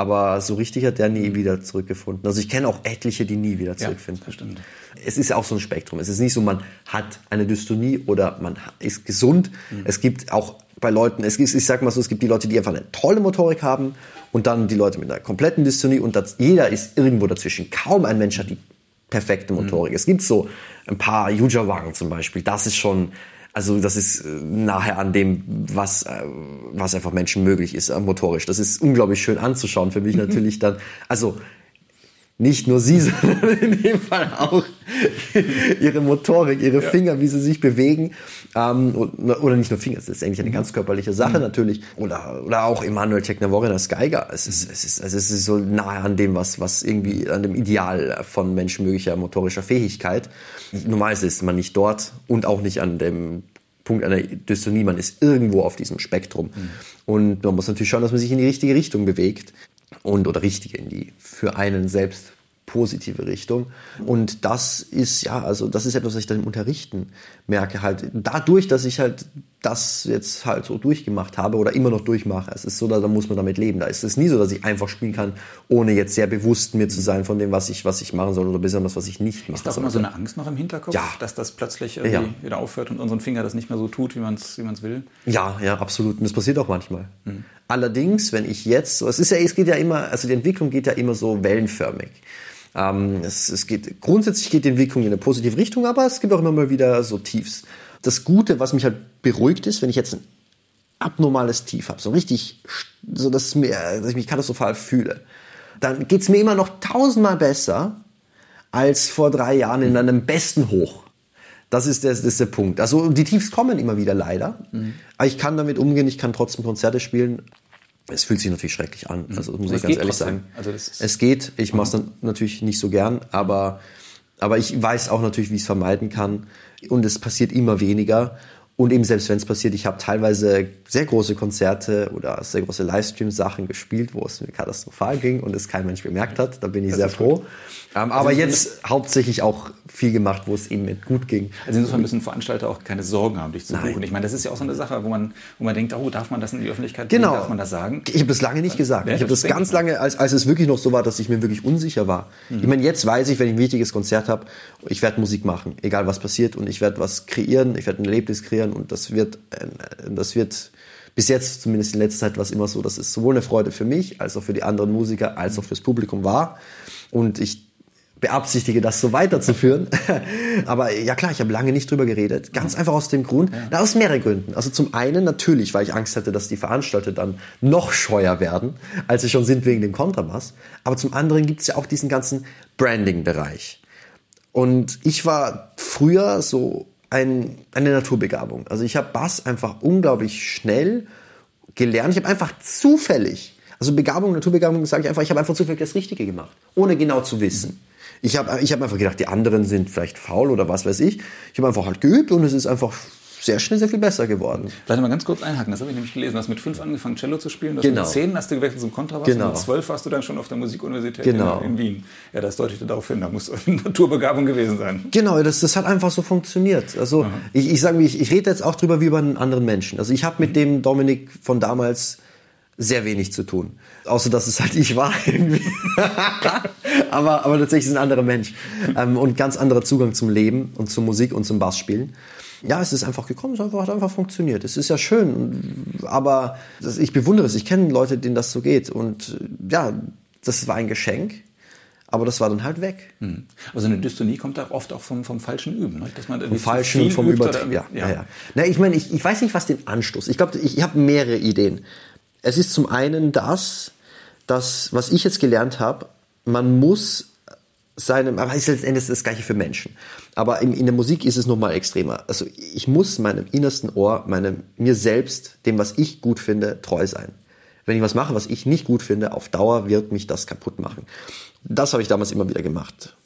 Aber so richtig hat der nie wieder zurückgefunden. Also ich kenne auch etliche, die nie wieder zurückfinden. Ja, das stimmt. Es ist auch so ein Spektrum. Es ist nicht so, man hat eine Dystonie oder man ist gesund. Mhm. Es gibt auch bei Leuten, es gibt, ich sag mal so, es gibt die Leute, die einfach eine tolle Motorik haben und dann die Leute mit einer kompletten Dystonie und das, jeder ist irgendwo dazwischen. Kaum ein Mensch hat die perfekte Motorik. Mhm. Es gibt so ein paar Yuja Wang zum Beispiel. Das ist schon also das ist äh, nahe an dem, was, äh, was einfach Menschen möglich ist, äh, motorisch. Das ist unglaublich schön anzuschauen für mich mhm. natürlich dann. Also nicht nur sie, sondern in dem Fall auch ihre Motorik, ihre ja. Finger, wie sie sich bewegen. Ähm, oder nicht nur Finger, es ist eigentlich eine ganz körperliche Sache mhm. natürlich. Oder, oder auch Emanuel Technavorin als Geiger. Es ist, es, ist, also es ist so nahe an dem, was, was irgendwie an dem Ideal von menschenmöglicher motorischer Fähigkeit. Normalerweise ist man nicht dort und auch nicht an dem Punkt einer Dystonie. Man ist irgendwo auf diesem Spektrum. Mhm. Und man muss natürlich schauen, dass man sich in die richtige Richtung bewegt und oder richtige in die für einen selbst positive Richtung. Und das ist, ja, also das ist etwas, was ich dann im Unterrichten merke halt. Dadurch, dass ich halt das jetzt halt so durchgemacht habe oder immer noch durchmache. Es ist so, da, da muss man damit leben. Da ist es nie so, dass ich einfach spielen kann, ohne jetzt sehr bewusst mir zu sein von dem, was ich, was ich machen soll oder besonders, was ich nicht mache. Ist das immer so eine Angst noch im Hinterkopf, ja. dass das plötzlich irgendwie ja. wieder aufhört und unseren Finger das nicht mehr so tut, wie man es wie man's will? Ja, ja, absolut. Und das passiert auch manchmal. Mhm. Allerdings, wenn ich jetzt, es ist ja, es geht ja immer, also die Entwicklung geht ja immer so wellenförmig. Ähm, es, es geht, grundsätzlich geht die Entwicklung in eine positive Richtung, aber es gibt auch immer mal wieder so Tiefs. Das Gute, was mich halt beruhigt ist, wenn ich jetzt ein abnormales Tief habe, so richtig, so dass, mir, dass ich mich katastrophal fühle, dann geht es mir immer noch tausendmal besser als vor drei Jahren in einem besten Hoch. Das ist der, das ist der Punkt. Also die Tiefs kommen immer wieder leider. Mhm. Aber ich kann damit umgehen, ich kann trotzdem Konzerte spielen. Es fühlt sich natürlich schrecklich an, mhm. also das muss ich ganz ehrlich trotzdem. sagen. Also es geht, ich mache es dann natürlich nicht so gern, aber, aber ich weiß auch natürlich, wie ich es vermeiden kann und es passiert immer weniger und eben selbst wenn es passiert, ich habe teilweise sehr große Konzerte oder sehr große Livestream-Sachen gespielt, wo es mir katastrophal ging und es kein Mensch bemerkt hat. Da bin ich das sehr froh. Ähm, aber also jetzt hauptsächlich auch viel gemacht, wo es ihm gut ging. Also insofern müssen Veranstalter auch keine Sorgen haben, dich zu Nein. buchen. Ich meine, das ist ja auch so eine Sache, wo man, wo man denkt, oh, darf man das in die Öffentlichkeit genau. Darf man das sagen? Ich habe das lange nicht gesagt. Ja, ich habe das, das ganz lange, als, als es wirklich noch so war, dass ich mir wirklich unsicher war. Mhm. Ich meine, jetzt weiß ich, wenn ich ein wichtiges Konzert habe, ich werde Musik machen, egal was passiert und ich werde was kreieren, ich werde ein Erlebnis kreieren und das wird äh, das wird bis jetzt, zumindest in letzter Zeit, war es immer so, dass es sowohl eine Freude für mich, als auch für die anderen Musiker, als auch fürs Publikum war. Und ich beabsichtige, das so weiterzuführen. Aber ja klar, ich habe lange nicht drüber geredet. Ganz einfach aus dem Grund, ja. aus mehreren Gründen. Also zum einen natürlich, weil ich Angst hatte, dass die Veranstalter dann noch scheuer werden, als sie schon sind wegen dem Kontrabass. Aber zum anderen gibt es ja auch diesen ganzen Branding-Bereich. Und ich war früher so ein, eine Naturbegabung. Also ich habe Bass einfach unglaublich schnell gelernt. Ich habe einfach zufällig, also Begabung, Naturbegabung sage ich einfach, ich habe einfach zufällig das Richtige gemacht, ohne genau zu wissen. Ich habe ich hab einfach gedacht, die anderen sind vielleicht faul oder was weiß ich. Ich habe einfach halt geübt und es ist einfach sehr schnell sehr viel besser geworden. Vielleicht mal ganz kurz einhaken, das habe ich nämlich gelesen. Du hast mit fünf angefangen, Cello zu spielen, du genau. mit zehn hast du gewechselt zum Kontrabass genau. und mit zwölf warst du dann schon auf der Musikuniversität genau. in, in, Wien. Ja, das deutete darauf hin, da muss eine Naturbegabung gewesen sein. Genau, das, das hat einfach so funktioniert. Also ich, ich sage ich, ich rede jetzt auch drüber wie über einen anderen Menschen. Also ich habe mit dem Dominik von damals sehr wenig zu tun. Außer dass es halt ich war irgendwie. aber, aber tatsächlich ist ein anderer Mensch. Ähm, und ganz anderer Zugang zum Leben und zur Musik und zum Bassspielen. Ja, es ist einfach gekommen, es hat einfach funktioniert. Es ist ja schön, aber ich bewundere es. Ich kenne Leute, denen das so geht. Und ja, das war ein Geschenk. Aber das war dann halt weg. Hm. Also eine Dystonie kommt auch oft auch vom, vom falschen Üben. Ne? Dass man vom falschen, vom Übertrieben. Ja, ja. Ja, ja. Na, ich meine, ich, ich weiß nicht, was den Anstoß. Ich glaube, ich, ich habe mehrere Ideen. Es ist zum einen das, dass, was ich jetzt gelernt habe, man muss seinem, aber ist letztendlich das Gleiche für Menschen. Aber in, in der Musik ist es nochmal extremer. Also ich muss meinem innersten Ohr, meinem, mir selbst, dem, was ich gut finde, treu sein. Wenn ich was mache, was ich nicht gut finde, auf Dauer wird mich das kaputt machen. Das habe ich damals immer wieder gemacht.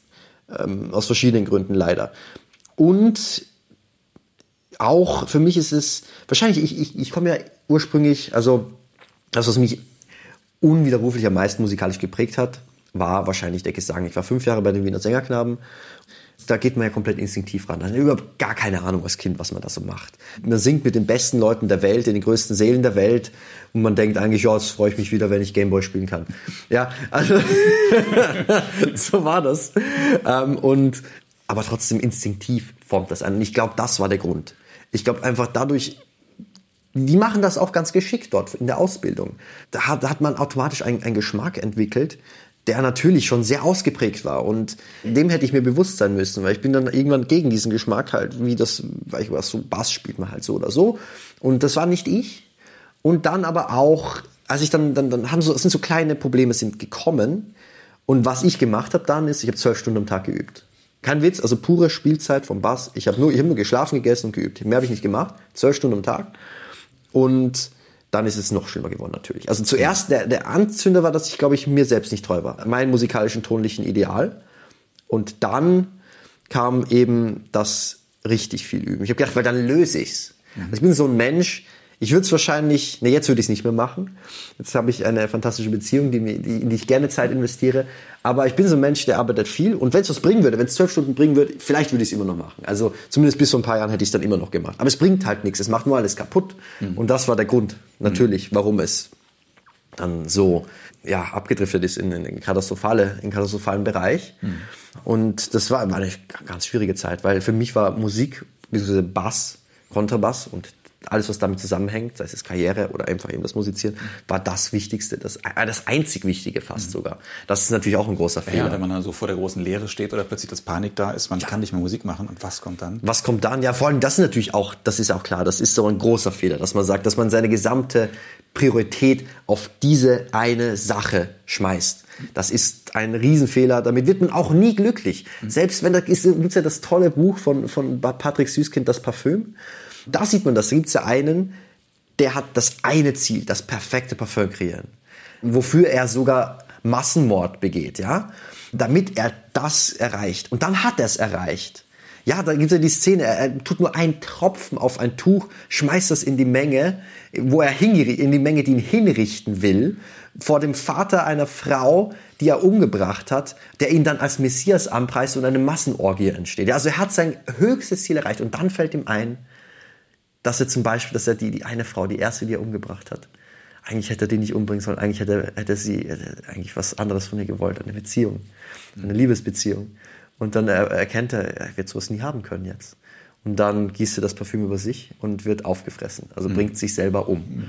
Ähm, aus verschiedenen Gründen leider. Und auch für mich ist es, wahrscheinlich, ich, ich, ich komme ja ursprünglich, also das, was mich unwiderruflich am meisten musikalisch geprägt hat, war wahrscheinlich der Gesang. Ich war fünf Jahre bei den Wiener Sängerknaben. Da geht man ja komplett instinktiv ran. Man hat überhaupt gar keine Ahnung als Kind, was man da so macht. Man singt mit den besten Leuten der Welt, in den größten Seelen der Welt. Und man denkt eigentlich, ja, jetzt freue ich mich wieder, wenn ich Gameboy spielen kann. Ja, also so war das. Ähm, und, aber trotzdem instinktiv formt das einen. Und ich glaube, das war der Grund. Ich glaube einfach dadurch die machen das auch ganz geschickt dort in der Ausbildung. Da hat, da hat man automatisch einen, Geschmack entwickelt, der natürlich schon sehr ausgeprägt war und dem hätte ich mir bewusst sein müssen, weil ich bin dann irgendwann gegen diesen Geschmack halt, wie das, weil ich was so Bass spielt man halt so oder so und das war nicht ich und dann aber auch, als ich dann, dann, dann haben so, sind so kleine Probleme sind gekommen und was ich gemacht habe dann ist, ich habe zwölf Stunden am Tag geübt. Kein Witz, also pure Spielzeit vom Bass. Ich habe nur, ich habe nur geschlafen, gegessen und geübt. Mehr habe ich nicht gemacht. Zwölf Stunden am Tag. Und dann ist es noch schlimmer geworden natürlich. Also zuerst, der, der Anzünder war, dass ich, glaube ich, mir selbst nicht treu war. Meinem musikalischen, tonlichen Ideal. Und dann kam eben das richtig viel üben. Ich habe gedacht, weil dann löse ich's. Also ich bin so ein Mensch, ich würde es wahrscheinlich, ne, jetzt würde ich es nicht mehr machen. Jetzt habe ich eine fantastische Beziehung, die, mir, die, in die ich gerne Zeit investiere. Aber ich bin so ein Mensch, der arbeitet viel. Und wenn es was bringen würde, wenn es zwölf Stunden bringen würde, vielleicht würde ich es immer noch machen. Also zumindest bis vor ein paar Jahren hätte ich es dann immer noch gemacht. Aber es bringt halt nichts. Es macht nur alles kaputt. Mhm. Und das war der Grund, natürlich, mhm. warum es dann so ja, abgedriftet ist in den katastrophale, in katastrophalen Bereich. Mhm. Und das war, war eine ganz schwierige Zeit, weil für mich war Musik, beziehungsweise Bass, Kontrabass und alles, was damit zusammenhängt, sei es Karriere oder einfach eben das Musizieren, war das Wichtigste, das, äh, das einzig Wichtige fast mhm. sogar. Das ist natürlich auch ein großer Fehler. Ja, wenn man dann so vor der großen Lehre steht oder plötzlich das Panik da ist, man ja. kann nicht mehr Musik machen und was kommt dann? Was kommt dann? Ja, vor allem das ist natürlich auch, das ist auch klar, das ist so ein großer Fehler, dass man sagt, dass man seine gesamte Priorität auf diese eine Sache schmeißt. Das ist ein Riesenfehler. Damit wird man auch nie glücklich. Mhm. Selbst wenn da gibt es ja das tolle Buch von, von Patrick Süßkind, das Parfüm. Da sieht man das. Da gibt es ja einen, der hat das eine Ziel, das perfekte Parfum kreieren. Wofür er sogar Massenmord begeht, ja? Damit er das erreicht. Und dann hat er es erreicht. Ja, da gibt es ja die Szene, er tut nur einen Tropfen auf ein Tuch, schmeißt das in die Menge, wo er in die Menge, die ihn hinrichten will, vor dem Vater einer Frau, die er umgebracht hat, der ihn dann als Messias anpreist und eine Massenorgie entsteht. Also er hat sein höchstes Ziel erreicht und dann fällt ihm ein, dass er zum Beispiel, dass er die, die eine Frau, die erste, die er umgebracht hat, eigentlich hätte er die nicht umbringen sollen, eigentlich hätte, hätte sie hätte eigentlich was anderes von ihr gewollt, eine Beziehung, eine Liebesbeziehung. Und dann erkennt er, er wird sowas nie haben können jetzt. Und dann gießt er das Parfüm über sich und wird aufgefressen, also mhm. bringt sich selber um. Mhm.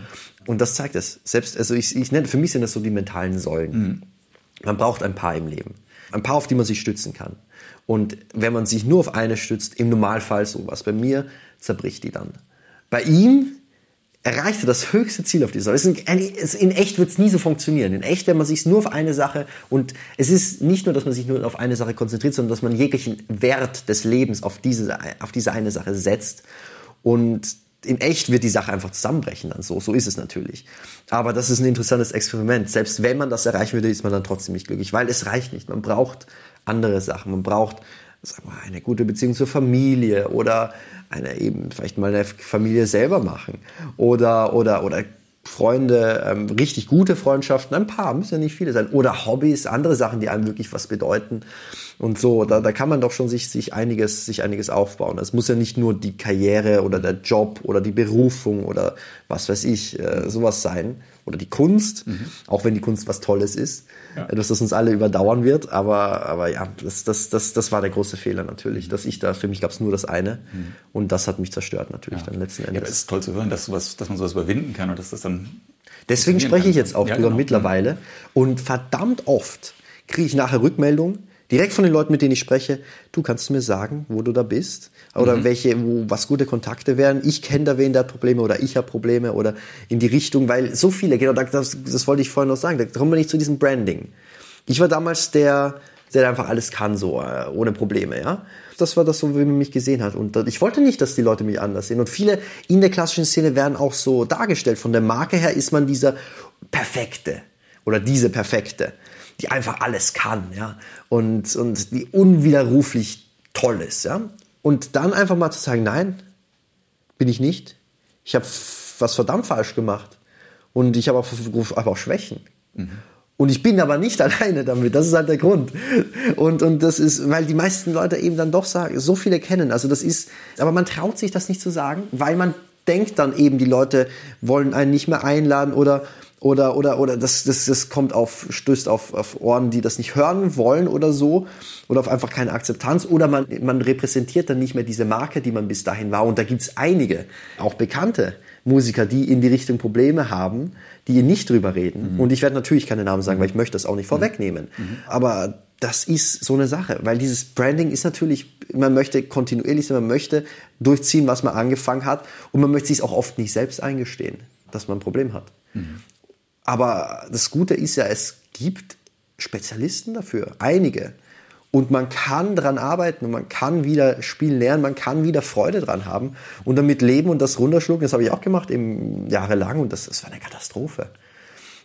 Und das zeigt es. Selbst, also ich, ich nenne, für mich sind das so die mentalen Säulen. Mhm. Man braucht ein paar im Leben. Ein paar, auf die man sich stützen kann. Und wenn man sich nur auf eine stützt, im Normalfall sowas. Bei mir zerbricht die dann. Bei ihm erreichte das höchste Ziel auf dieser Säule. In echt wird es nie so funktionieren. In echt, wenn man sich nur auf eine Sache und es ist nicht nur, dass man sich nur auf eine Sache konzentriert, sondern dass man jeglichen Wert des Lebens auf diese, auf diese eine Sache setzt. Und in echt wird die Sache einfach zusammenbrechen dann so. So ist es natürlich. Aber das ist ein interessantes Experiment. Selbst wenn man das erreichen würde, ist man dann trotzdem nicht glücklich, weil es reicht nicht. Man braucht andere Sachen. Man braucht sag mal, eine gute Beziehung zur Familie oder eine eben vielleicht mal eine Familie selber machen oder oder oder Freunde, ähm, richtig gute Freundschaften, ein paar, müssen ja nicht viele sein, oder Hobbys, andere Sachen, die einem wirklich was bedeuten und so. Da, da kann man doch schon sich, sich, einiges, sich einiges aufbauen. Es muss ja nicht nur die Karriere oder der Job oder die Berufung oder was weiß ich, äh, sowas sein, oder die Kunst, mhm. auch wenn die Kunst was Tolles ist, ja. dass das uns alle überdauern wird. Aber, aber ja, das, das, das, das war der große Fehler natürlich, dass ich da, für mich gab es nur das eine mhm. und das hat mich zerstört natürlich ja. dann letzten Endes. Ja, aber es ist toll zu hören, dass, sowas, dass man sowas überwinden kann und dass das dann. Deswegen spreche ich jetzt auch ja, drüber genau. mittlerweile und verdammt oft kriege ich nachher Rückmeldungen, direkt von den Leuten, mit denen ich spreche, du kannst mir sagen, wo du da bist oder mhm. welche, wo, was gute Kontakte wären. Ich kenne da wen, der hat Probleme oder ich habe Probleme oder in die Richtung, weil so viele, genau, das, das wollte ich vorhin noch sagen, da kommen wir nicht zu diesem Branding. Ich war damals der, der einfach alles kann, so, äh, ohne Probleme, ja. Das war das so, wie man mich gesehen hat. Und ich wollte nicht, dass die Leute mich anders sehen. Und viele in der klassischen Szene werden auch so dargestellt. Von der Marke her ist man dieser Perfekte oder diese Perfekte die einfach alles kann, ja, und, und die unwiderruflich toll ist, ja. Und dann einfach mal zu sagen, nein, bin ich nicht. Ich habe was verdammt falsch gemacht. Und ich habe auch, hab auch Schwächen. Mhm. Und ich bin aber nicht alleine damit. Das ist halt der Grund. Und, und das ist, weil die meisten Leute eben dann doch sagen, so viele kennen. Also das ist, aber man traut sich das nicht zu sagen, weil man denkt dann eben, die Leute wollen einen nicht mehr einladen oder oder oder oder das das das kommt auf stößt auf, auf Ohren, die das nicht hören wollen oder so oder auf einfach keine Akzeptanz oder man man repräsentiert dann nicht mehr diese Marke, die man bis dahin war und da gibt's einige, auch bekannte Musiker, die in die Richtung Probleme haben, die nicht drüber reden mhm. und ich werde natürlich keine Namen sagen, weil ich möchte das auch nicht vorwegnehmen, mhm. mhm. aber das ist so eine Sache, weil dieses Branding ist natürlich, man möchte kontinuierlich sein, man möchte durchziehen, was man angefangen hat und man möchte sich auch oft nicht selbst eingestehen, dass man ein Problem hat. Mhm. Aber das Gute ist ja, es gibt Spezialisten dafür, einige. Und man kann daran arbeiten und man kann wieder spielen lernen, man kann wieder Freude dran haben und damit leben und das runterschlucken. Das habe ich auch gemacht eben jahrelang und das, das war eine Katastrophe.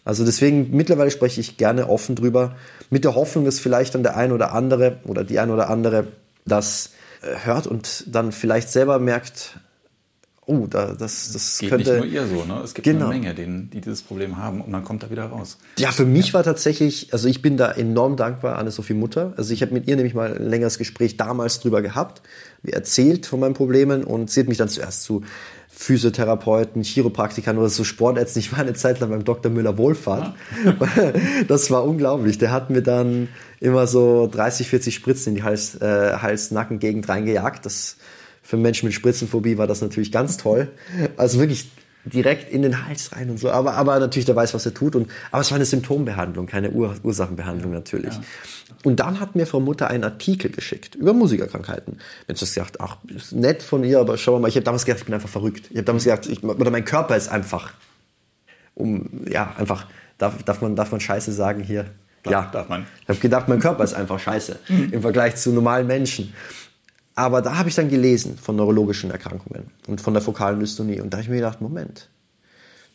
Also deswegen mittlerweile spreche ich gerne offen drüber, mit der Hoffnung, dass vielleicht dann der ein oder andere oder die ein oder andere das äh, hört und dann vielleicht selber merkt, oh, da, das, das Geht könnte... nicht nur ihr so, ne? Es gibt genau. eine Menge, denen, die dieses Problem haben und man kommt da wieder raus. Ja, für mich ja. war tatsächlich, also ich bin da enorm dankbar an Sophie Mutter. Also ich habe mit ihr nämlich mal ein längeres Gespräch damals drüber gehabt, mir erzählt von meinen Problemen und sie hat mich dann zuerst zu Physiotherapeuten, Chiropraktikern oder so Sportärzten. Ich war eine Zeit lang beim Dr. Müller Wohlfahrt. Ja. Das war unglaublich. Der hat mir dann immer so 30, 40 Spritzen in die Hals, äh, Hals-Nacken-Gegend reingejagt. Das für Menschen mit Spritzenphobie war das natürlich ganz toll. Also wirklich direkt in den Hals rein und so. Aber, aber natürlich, der weiß, was er tut. Und, aber es war eine Symptombehandlung, keine Ur Ursachenbehandlung natürlich. Ja. Und dann hat mir Frau Mutter einen Artikel geschickt über Musikerkrankheiten. Hast du gedacht, ach, ist nett von ihr, aber schau mal, ich habe damals gedacht, ich bin einfach verrückt. Ich habe damals gedacht, ich, oder mein Körper ist einfach, um, ja, einfach, darf, darf, man, darf man Scheiße sagen hier? Darf, ja, darf man. Ich habe gedacht, mein Körper ist einfach scheiße im Vergleich zu normalen Menschen. Aber da habe ich dann gelesen von neurologischen Erkrankungen und von der fokalen Dystonie. Und da habe ich mir gedacht, Moment,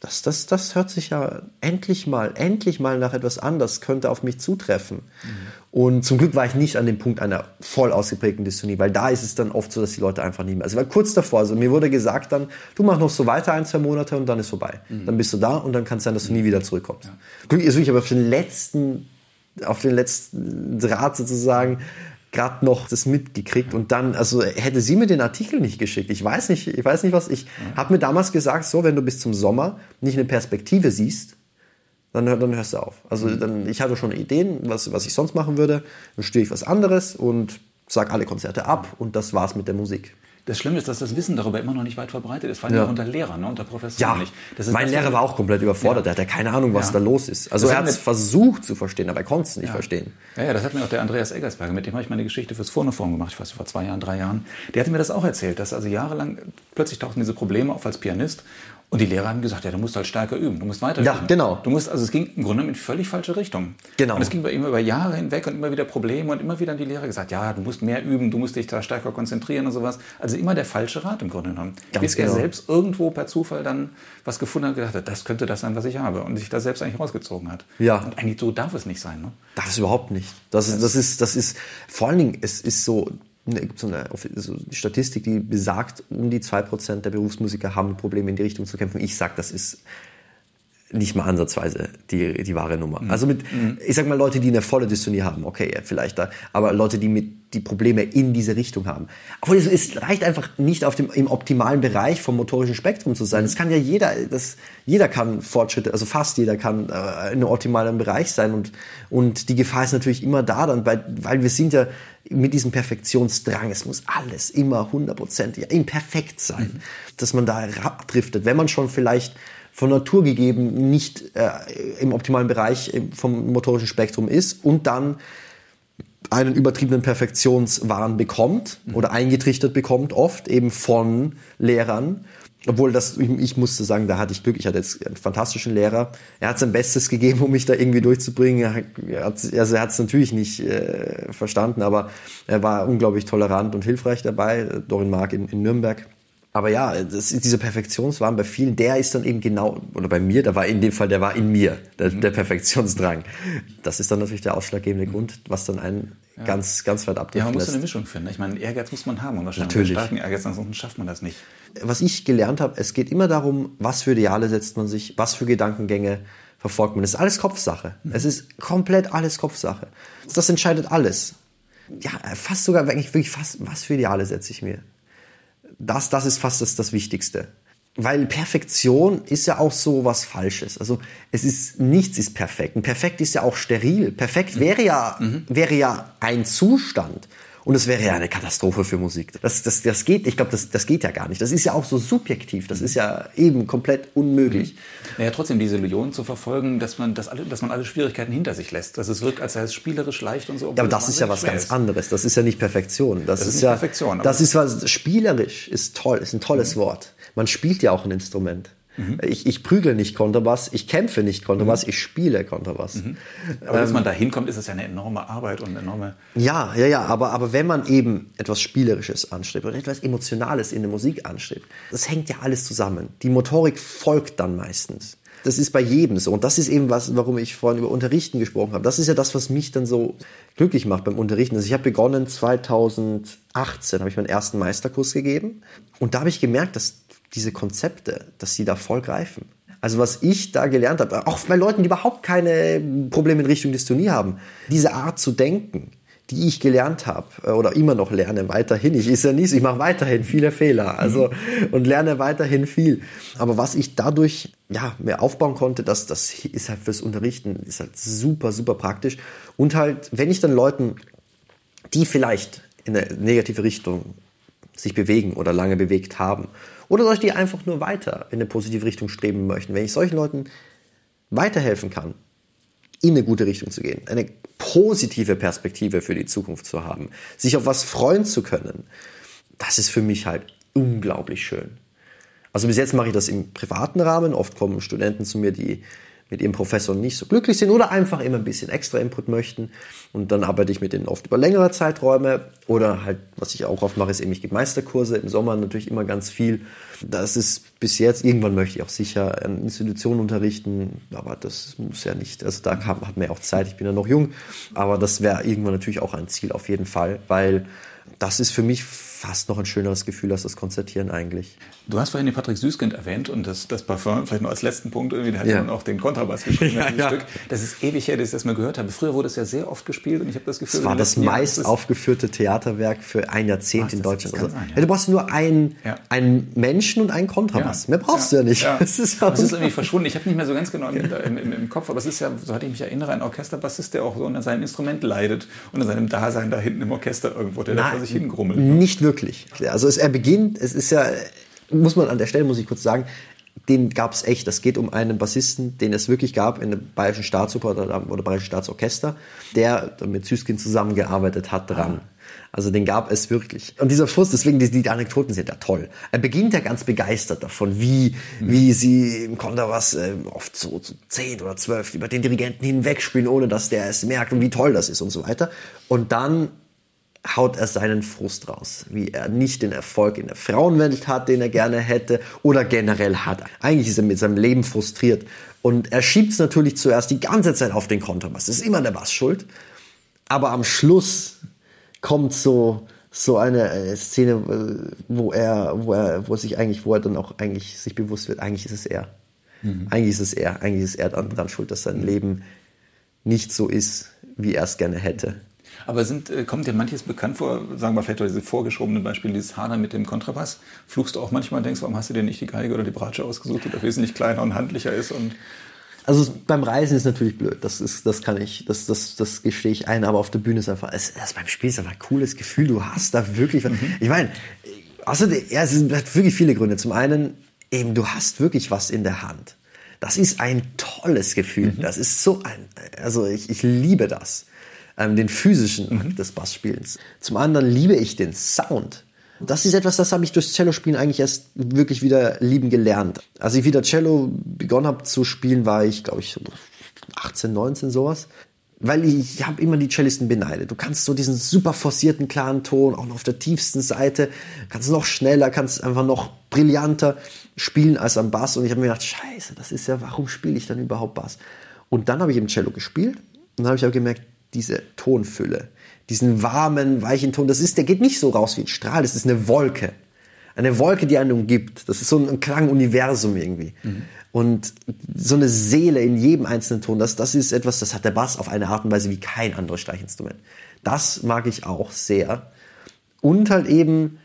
das, das, das hört sich ja endlich mal, endlich mal nach etwas an, das könnte auf mich zutreffen. Mhm. Und zum Glück war ich nicht an dem Punkt einer voll ausgeprägten Dystonie, weil da ist es dann oft so, dass die Leute einfach nicht mehr. Also war kurz davor, also mir wurde gesagt dann, du mach noch so weiter ein, zwei Monate und dann ist vorbei. Mhm. Dann bist du da und dann kann es sein, dass du nie wieder zurückkommst. Ja. Glücklich ist wirklich aber auf den letzten, auf den letzten Draht sozusagen gerade noch das mitgekriegt und dann, also hätte sie mir den Artikel nicht geschickt. Ich weiß nicht, ich weiß nicht was. Ich habe mir damals gesagt, so, wenn du bis zum Sommer nicht eine Perspektive siehst, dann, dann hörst du auf. Also mhm. dann, ich hatte schon Ideen, was, was ich sonst machen würde. Dann studiere ich was anderes und sage alle Konzerte ab und das war's mit der Musik. Das Schlimme ist, dass das Wissen darüber immer noch nicht weit verbreitet ist, vor allem Ja. auch unter Lehrern, ne, unter Professoren Ja, nicht. Mein Lehrer war auch komplett überfordert. Ja. Der hatte keine Ahnung, was Ja. da los ist. Also Das er hat es versucht zu verstehen, aber er konnte es nicht verstehen. Ja, ja, das hat mir auch der Andreas Eggersberger, mit dem habe ich meine Geschichte fürs Phonophon gemacht, ich weiß nicht, vor zwei Jahren, drei Jahren. Der hatte mir das auch erzählt, dass also jahrelang plötzlich tauchten diese Probleme auf als Pianist und die Lehrer haben gesagt, ja, du musst halt stärker üben, du musst weiter Ja, üben. genau. Du musst, also es ging im Grunde in völlig falsche Richtung. Genau. Und es ging bei ihm über Jahre hinweg und immer wieder Probleme und immer wieder haben die Lehrer gesagt, ja, du musst mehr üben, du musst dich da stärker konzentrieren und sowas. Also immer der falsche Rat im Grunde genommen. Ganz Bis er genau. selbst irgendwo per Zufall dann was gefunden hat und gedacht hat, das könnte das sein, was ich habe. Und sich da selbst eigentlich rausgezogen hat. Ja. Und eigentlich so darf es nicht sein. Ne? Das überhaupt nicht. Das ist, das ist, das ist, vor allen Dingen, es ist so, gibt so eine so eine Statistik, die besagt, um die 2% der Berufsmusiker haben Probleme in die Richtung zu kämpfen. Ich sag, das ist nicht mal ansatzweise die, die wahre Nummer. Also mit, ich sag mal, Leute, die eine volle Dystonie haben, okay, vielleicht da, aber Leute, die mit die Probleme in diese Richtung haben. Aber es, es reicht einfach nicht auf dem im optimalen Bereich vom motorischen Spektrum zu sein. Es kann ja jeder, das, jeder kann Fortschritte, also fast jeder kann äh, in einem optimalen Bereich sein und und die Gefahr ist natürlich immer da dann, weil, weil wir sind ja mit diesem Perfektionsdrang, es muss alles immer hundertprozentig imperfekt sein, dass man da abdriftet, wenn man schon vielleicht von Natur gegeben nicht äh, im optimalen Bereich äh, vom motorischen Spektrum ist und dann einen übertriebenen Perfektionswahn bekommt oder eingetrichtert bekommt, oft eben von Lehrern. Obwohl das, ich, musste sagen, da hatte ich Glück. Ich hatte jetzt einen fantastischen Lehrer. Er hat sein Bestes gegeben, um mich da irgendwie durchzubringen. Er hat, hat, also er hat es natürlich nicht äh, verstanden, aber er war unglaublich tolerant und hilfreich dabei. Dorin Mark in, in Nürnberg. Aber ja, das, ist dieser Perfektionswahn bei vielen, der ist dann eben genau, oder bei mir, da war in dem Fall, der war in mir, der, der Perfektionsdrang. Das ist dann natürlich der ausschlaggebende Grund, was dann einen ganz, ganz weit Ja, man muss so eine lässt. Mischung finden. Ich meine, Ehrgeiz muss man haben und wahrscheinlich Natürlich. starken Ehrgeiz, ansonsten schafft man das nicht. Was ich gelernt habe, es geht immer darum, was für Ideale setzt man sich, was für Gedankengänge verfolgt man. Es ist alles Kopfsache. Es ist komplett alles Kopfsache. Das entscheidet alles. Ja, fast sogar, eigentlich wirklich fast, was für Ideale setze ich mir. Das, das ist fast das, das Wichtigste. Weil Perfektion ist ja auch so was Falsches. Also es ist nichts ist perfekt. Und perfekt ist ja auch steril. Perfekt wäre ja wäre ja ein Zustand. Und es wäre ja eine Katastrophe für Musik. Das, das, das geht, ich glaube, das, das geht ja gar nicht. Das ist ja auch so subjektiv. Das ist ja eben komplett unmöglich. Naja, trotzdem diese Illusion zu verfolgen, dass man, das alle, dass man alle Schwierigkeiten hinter sich lässt. Dass es wirkt, als sei es spielerisch leicht und so. Ja, aber das ist ja was ganz ist. anderes. Das ist ja nicht Perfektion. Das, ist ist, nicht ja Perfektion, Das ist was spielerisch ist toll, ist ein tolles Mhm. Wort. Man spielt ja auch ein Instrument. Ich, ich prügle nicht Kontrabass, ich kämpfe nicht Kontrabass, Mhm. ich spiele Kontrabass. Aber bis man da hinkommt, ist es ja eine enorme Arbeit und eine enorme. Ja, ja, ja, aber, aber wenn man eben etwas Spielerisches anstrebt oder etwas Emotionales in der Musik anstrebt, das hängt ja alles zusammen. Die Motorik folgt dann meistens. Das ist bei jedem so. Und das ist eben was, warum ich vorhin über Unterrichten gesprochen habe. Das ist ja das, was mich dann so glücklich macht beim Unterrichten. Also ich habe begonnen 2018, habe ich meinen ersten Meisterkurs gegeben. Und da habe ich gemerkt, dass diese Konzepte, dass sie da voll greifen. Also was ich da gelernt habe, auch bei Leuten, die überhaupt keine Probleme in Richtung Dystonie haben, diese Art zu denken, die ich gelernt habe äh, oder immer noch lerne weiterhin. Ich ist ja nicht, ich mache weiterhin viele Fehler, also und lerne weiterhin viel. Aber was ich dadurch ja mir aufbauen konnte, das das ist halt fürs Unterrichten ist halt super super praktisch und halt wenn ich dann Leuten, die vielleicht in eine negative Richtung sich bewegen oder lange bewegt haben oder Leute, die einfach nur weiter in eine positive Richtung streben möchten, wenn ich solchen Leuten weiterhelfen kann, in eine gute Richtung zu gehen, eine positive Perspektive für die Zukunft zu haben, sich auf was freuen zu können, das ist für mich halt unglaublich schön. Also bis jetzt mache ich das im privaten Rahmen. Oft kommen Studenten zu mir, die mit ihrem Professor nicht so glücklich sind oder einfach immer ein bisschen extra Input möchten. Und dann arbeite ich mit denen oft über längere Zeiträume. Oder halt, was ich auch oft mache, ist eben, ich gebe Meisterkurse. Im Sommer natürlich immer ganz viel. Das ist bis jetzt, irgendwann möchte ich auch sicher an Institutionen unterrichten. Aber das muss ja nicht, also da kam, hat man ja auch Zeit. Ich bin ja noch jung. Aber das wäre irgendwann natürlich auch ein Ziel auf jeden Fall, weil das ist für mich fast noch ein schöneres Gefühl als das Konzertieren eigentlich. Du hast vorhin den Patrick Süßkind erwähnt und das, das Parfum, vielleicht noch als letzten Punkt, irgendwie, der hat Ja. ja auch den Kontrabass geschrieben. Ja, ja. Stück. Das ist ewig her, dass ich das mal gehört habe. Früher wurde es ja sehr oft gespielt und ich habe das Gefühl, Das war in das meist ist es- aufgeführte Theaterwerk für ein Jahrzehnt in Deutschland. Also, sein, ja. ja, du brauchst nur einen, einen Menschen und einen Kontrabass. Mehr brauchst du ja nicht. Das ist, ist irgendwie verschwunden. Ich habe nicht mehr so ganz genau im, im, im, im Kopf, aber es ist ja, soweit ich mich erinnere, ein Orchesterbassist, der auch so unter seinem Instrument leidet, unter seinem Dasein da hinten im Orchester irgendwo, der da vor sich hingrummelt. nicht wirklich. Wirklich. Also es, er beginnt, es ist ja, muss man an der Stelle, muss ich kurz sagen, den gab es echt. Das geht um einen Bassisten, den es wirklich gab in der Bayerischen Staatsoper oder, oder Bayerischen Staatsorchester, der mit Süßkind zusammengearbeitet hat dran. Ah. Also den gab es wirklich. Und dieser Frust, deswegen die, die Anekdoten sind ja toll. Er beginnt ja ganz begeistert davon, wie, mhm. wie sie im Konterbass äh, oft so, so zehn oder zwölf über den Dirigenten hinwegspielen, ohne dass der es merkt und wie toll das ist und so weiter. Und dann haut er seinen Frust raus, wie er nicht den Erfolg in der Frauenwelt hat, den er gerne hätte oder generell hat. Eigentlich ist er mit seinem Leben frustriert und er schiebt es natürlich zuerst die ganze Zeit auf den Kontrabass. Das ist immer der Bass schuld. Aber am Schluss kommt so so eine äh, Szene, äh, wo er, wo er, wo sich eigentlich, wo er dann auch eigentlich sich bewusst wird, eigentlich ist es er. Mhm. Eigentlich ist es er, eigentlich ist er dann dran schuld, dass sein Leben nicht so ist, wie er es gerne hätte. Aber sind, äh, kommt dir manches bekannt vor, sagen wir vielleicht diese vorgeschobenen Beispiele, dieses Hader mit dem Kontrabass? Fluchst du auch manchmal und denkst, warum hast du dir nicht die Geige oder die Bratsche ausgesucht, die wesentlich kleiner und handlicher ist und also beim Reisen ist natürlich blöd, das ist, das kann ich, das, das, das gestehe ich ein, aber auf der Bühne ist einfach, es, das beim Spiel ist einfach ein cooles Gefühl, du hast da wirklich, mhm. ich meine, also, ja, es sind wirklich viele Gründe. Zum einen, eben, du hast wirklich was in der Hand. Das ist ein tolles Gefühl. Mhm. Das ist so ein, also ich, ich liebe das, ähm, den physischen mhm. Akt des Bassspielens. Zum anderen liebe ich den Sound. Das ist etwas, das habe ich durchs Cello-Spielen eigentlich erst wirklich wieder lieben gelernt. Als ich wieder Cello begonnen habe zu spielen, war ich, glaube ich, 18, 19 sowas. Weil ich, ich habe immer die Cellisten beneidet. Du kannst so diesen super forcierten, klaren Ton, auch noch auf der tiefsten Seite, kannst noch schneller, kannst einfach noch brillanter spielen als am Bass. Und ich habe mir gedacht, scheiße, das ist ja, warum spiele ich dann überhaupt Bass? Und dann habe ich im Cello gespielt und dann habe ich auch gemerkt, diese Tonfülle, diesen warmen, weichen Ton. Das ist, der geht nicht so raus wie ein Strahl, das ist eine Wolke. Eine Wolke, die einen umgibt. Das ist so ein Klanguniversum irgendwie. Mhm. Und so eine Seele in jedem einzelnen Ton, das, das ist etwas, das hat der Bass auf eine Art und Weise wie kein anderes Streichinstrument. Das mag ich auch sehr. Und halt eben,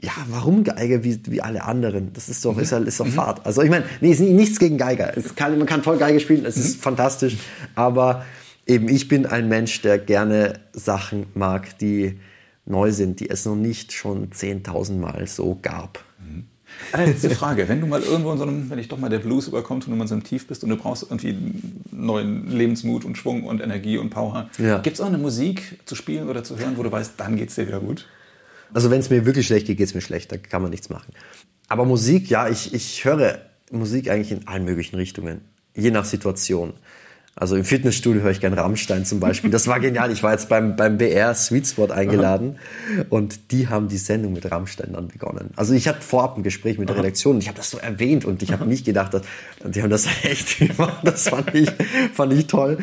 ja, warum Geige wie, wie alle anderen? Das ist doch, mhm. ist, halt, ist doch mhm. Fahrt. Also ich meine, nee, ist nichts gegen Geiger. Kann, man kann toll Geige spielen, es ist mhm. fantastisch. Aber eben ich bin ein Mensch, der gerne Sachen mag, die neu sind, die es noch nicht schon 10.000 Mal so gab. Mhm. Letzte Frage. Wenn du mal irgendwo in so einem, wenn dich doch mal der Blues überkommt und du mal in so einem Tief bist und du brauchst irgendwie neuen Lebensmut und Schwung und Energie und Power, ja. gibt es auch eine Musik zu spielen oder zu hören, wo du weißt, dann geht es dir wieder gut? Also wenn es mir wirklich schlecht geht, geht es mir schlecht, da kann man nichts machen. Aber Musik, ja, ich, ich höre Musik eigentlich in allen möglichen Richtungen, je nach Situation. Also im Fitnessstudio höre ich gern Rammstein zum Beispiel. Das war genial. Ich war jetzt beim, beim BR Sweet Spot eingeladen und die haben die Sendung mit Rammstein dann begonnen. Also ich hatte vorab ein Gespräch mit der Redaktion und ich habe das so erwähnt und ich habe nicht gedacht, dass, die haben das echt gemacht. Das fand ich, fand ich toll.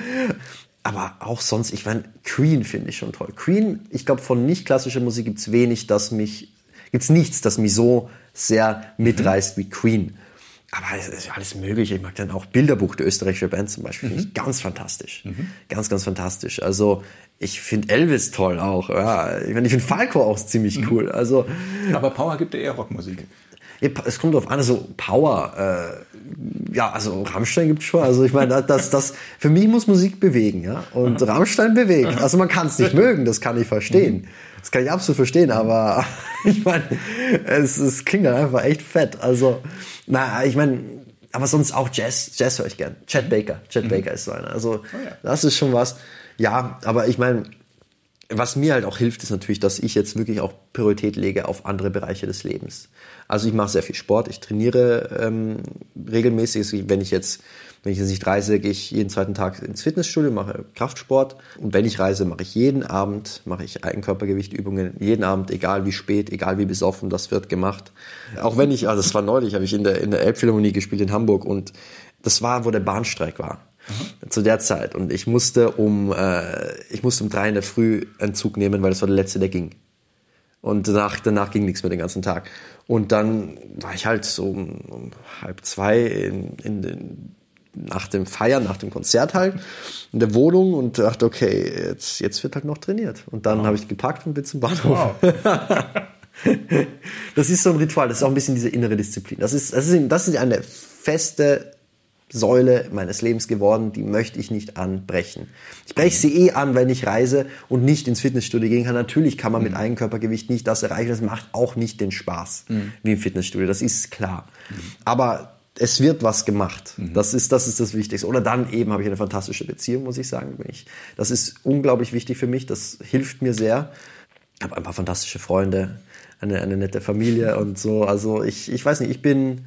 Aber auch sonst, ich meine, Queen finde ich schon toll. Queen, ich glaube, von nicht klassischer Musik gibt's wenig, das mich, gibt's nichts, das mich so sehr mitreißt wie Queen. Aber es ist alles Mögliche. Ich mag dann auch Bilderbuch der österreichischen Band zum Beispiel. Mhm. ganz fantastisch. Mhm. Ganz, ganz fantastisch. Also ich finde Elvis toll auch. Ja. Ich, mein, ich finde Falco auch ziemlich mhm. cool. Also, Aber Power gibt ja eher Rockmusik. Es kommt drauf an, also Power, äh, ja, also Rammstein gibt es schon. Also ich meine, das, das, für mich muss Musik bewegen, ja. Und Rammstein bewegt. Also man kann es nicht mögen, das kann ich verstehen. Das kann ich absolut verstehen, aber ich meine, es, es klingt dann einfach echt fett. Also na, ich meine, aber sonst auch Jazz, Jazz höre ich gern. Chad Baker, Chad mhm. Baker ist so einer. Also oh ja. das ist schon was. Ja, aber ich meine, was mir halt auch hilft, ist natürlich, dass ich jetzt wirklich auch Priorität lege auf andere Bereiche des Lebens. Also ich mache sehr viel Sport, ich trainiere ähm, regelmäßig. Wenn ich jetzt wenn ich jetzt nicht reise, gehe ich jeden zweiten Tag ins Fitnessstudio, mache Kraftsport. Und wenn ich reise, mache ich jeden Abend, mache ich Eigenkörpergewichtübungen. Jeden Abend, egal wie spät, egal wie besoffen, das wird gemacht. Auch wenn ich, also das war neulich, habe ich in der, in der Elbphilharmonie gespielt in Hamburg und das war, wo der Bahnstreik war. Mhm. Zu der Zeit. Und ich musste um, äh, ich musste um drei in der Früh einen Zug nehmen, weil das war der letzte, der ging. Und danach, danach ging nichts mehr den ganzen Tag. Und dann war ich halt so um, um halb zwei in, in den nach dem Feiern, nach dem Konzert halt in der Wohnung und dachte, okay, jetzt, jetzt wird halt noch trainiert. Und dann wow. habe ich gepackt und bin zum Bahnhof. Wow. das ist so ein Ritual, das ist auch ein bisschen diese innere Disziplin. Das ist, das ist, das ist eine feste Säule meines Lebens geworden, die möchte ich nicht anbrechen. Ich breche sie eh an, wenn ich reise und nicht ins Fitnessstudio gehen kann. Natürlich kann man mit Eigenkörpergewicht nicht das erreichen. Das macht auch nicht den Spaß wie im Fitnessstudio. Das ist klar. Aber es wird was gemacht. Das ist, das ist das Wichtigste. Oder dann eben habe ich eine fantastische Beziehung, muss ich sagen. Ich, das ist unglaublich wichtig für mich. Das hilft mir sehr. Ich habe ein paar fantastische Freunde, eine, eine nette Familie und so. Also ich, ich weiß nicht, ich bin,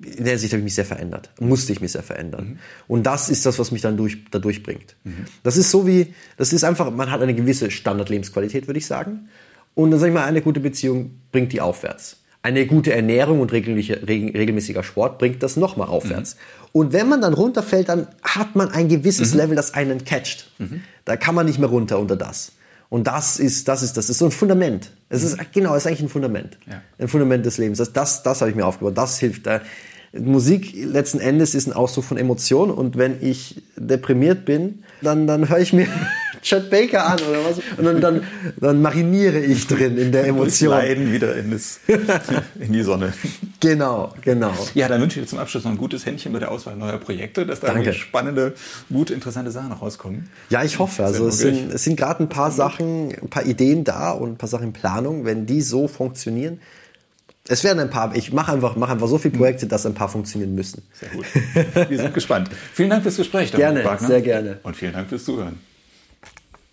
in der Hinsicht habe ich mich sehr verändert. Musste ich mich sehr verändern. Mhm. Und das ist das, was mich dann durch, da durchbringt. Mhm. Das ist so wie, das ist einfach, man hat eine gewisse Standardlebensqualität, würde ich sagen. Und dann sage ich mal, eine gute Beziehung bringt die aufwärts. Eine gute Ernährung und regelmäßiger Sport bringt das nochmal aufwärts. Mhm. Und wenn man dann runterfällt, dann hat man ein gewisses mhm. Level, das einen catcht. Mhm. Da kann man nicht mehr runter unter das. Und das ist, das ist, das ist so ein Fundament. Es ist, genau, es ist eigentlich ein Fundament. Ja. Ein Fundament des Lebens. Das, das, das habe ich mir aufgebaut. Das hilft. Musik letzten Endes ist ein Ausdruck von Emotionen und wenn ich deprimiert bin, dann, dann höre ich mir Chet Baker an oder was. Und dann, dann, dann mariniere ich drin in der Emotion. Leiden wieder in, das, in die Sonne. Genau, genau. Ja, dann wünsche ich dir zum Abschluss noch ein gutes Händchen bei der Auswahl neuer Projekte, dass da Danke. spannende, gute, interessante Sachen rauskommen. Ja, ich hoffe. Also es sind, es sind gerade ein paar Sachen, ein paar Ideen da und ein paar Sachen in Planung. Wenn die so funktionieren, es werden ein paar, ich mache einfach, mache einfach so viele Projekte, dass ein paar funktionieren müssen. Sehr gut. Wir sind gespannt. Vielen Dank fürs Gespräch. Gerne, Wagner. sehr gerne. Und vielen Dank fürs Zuhören.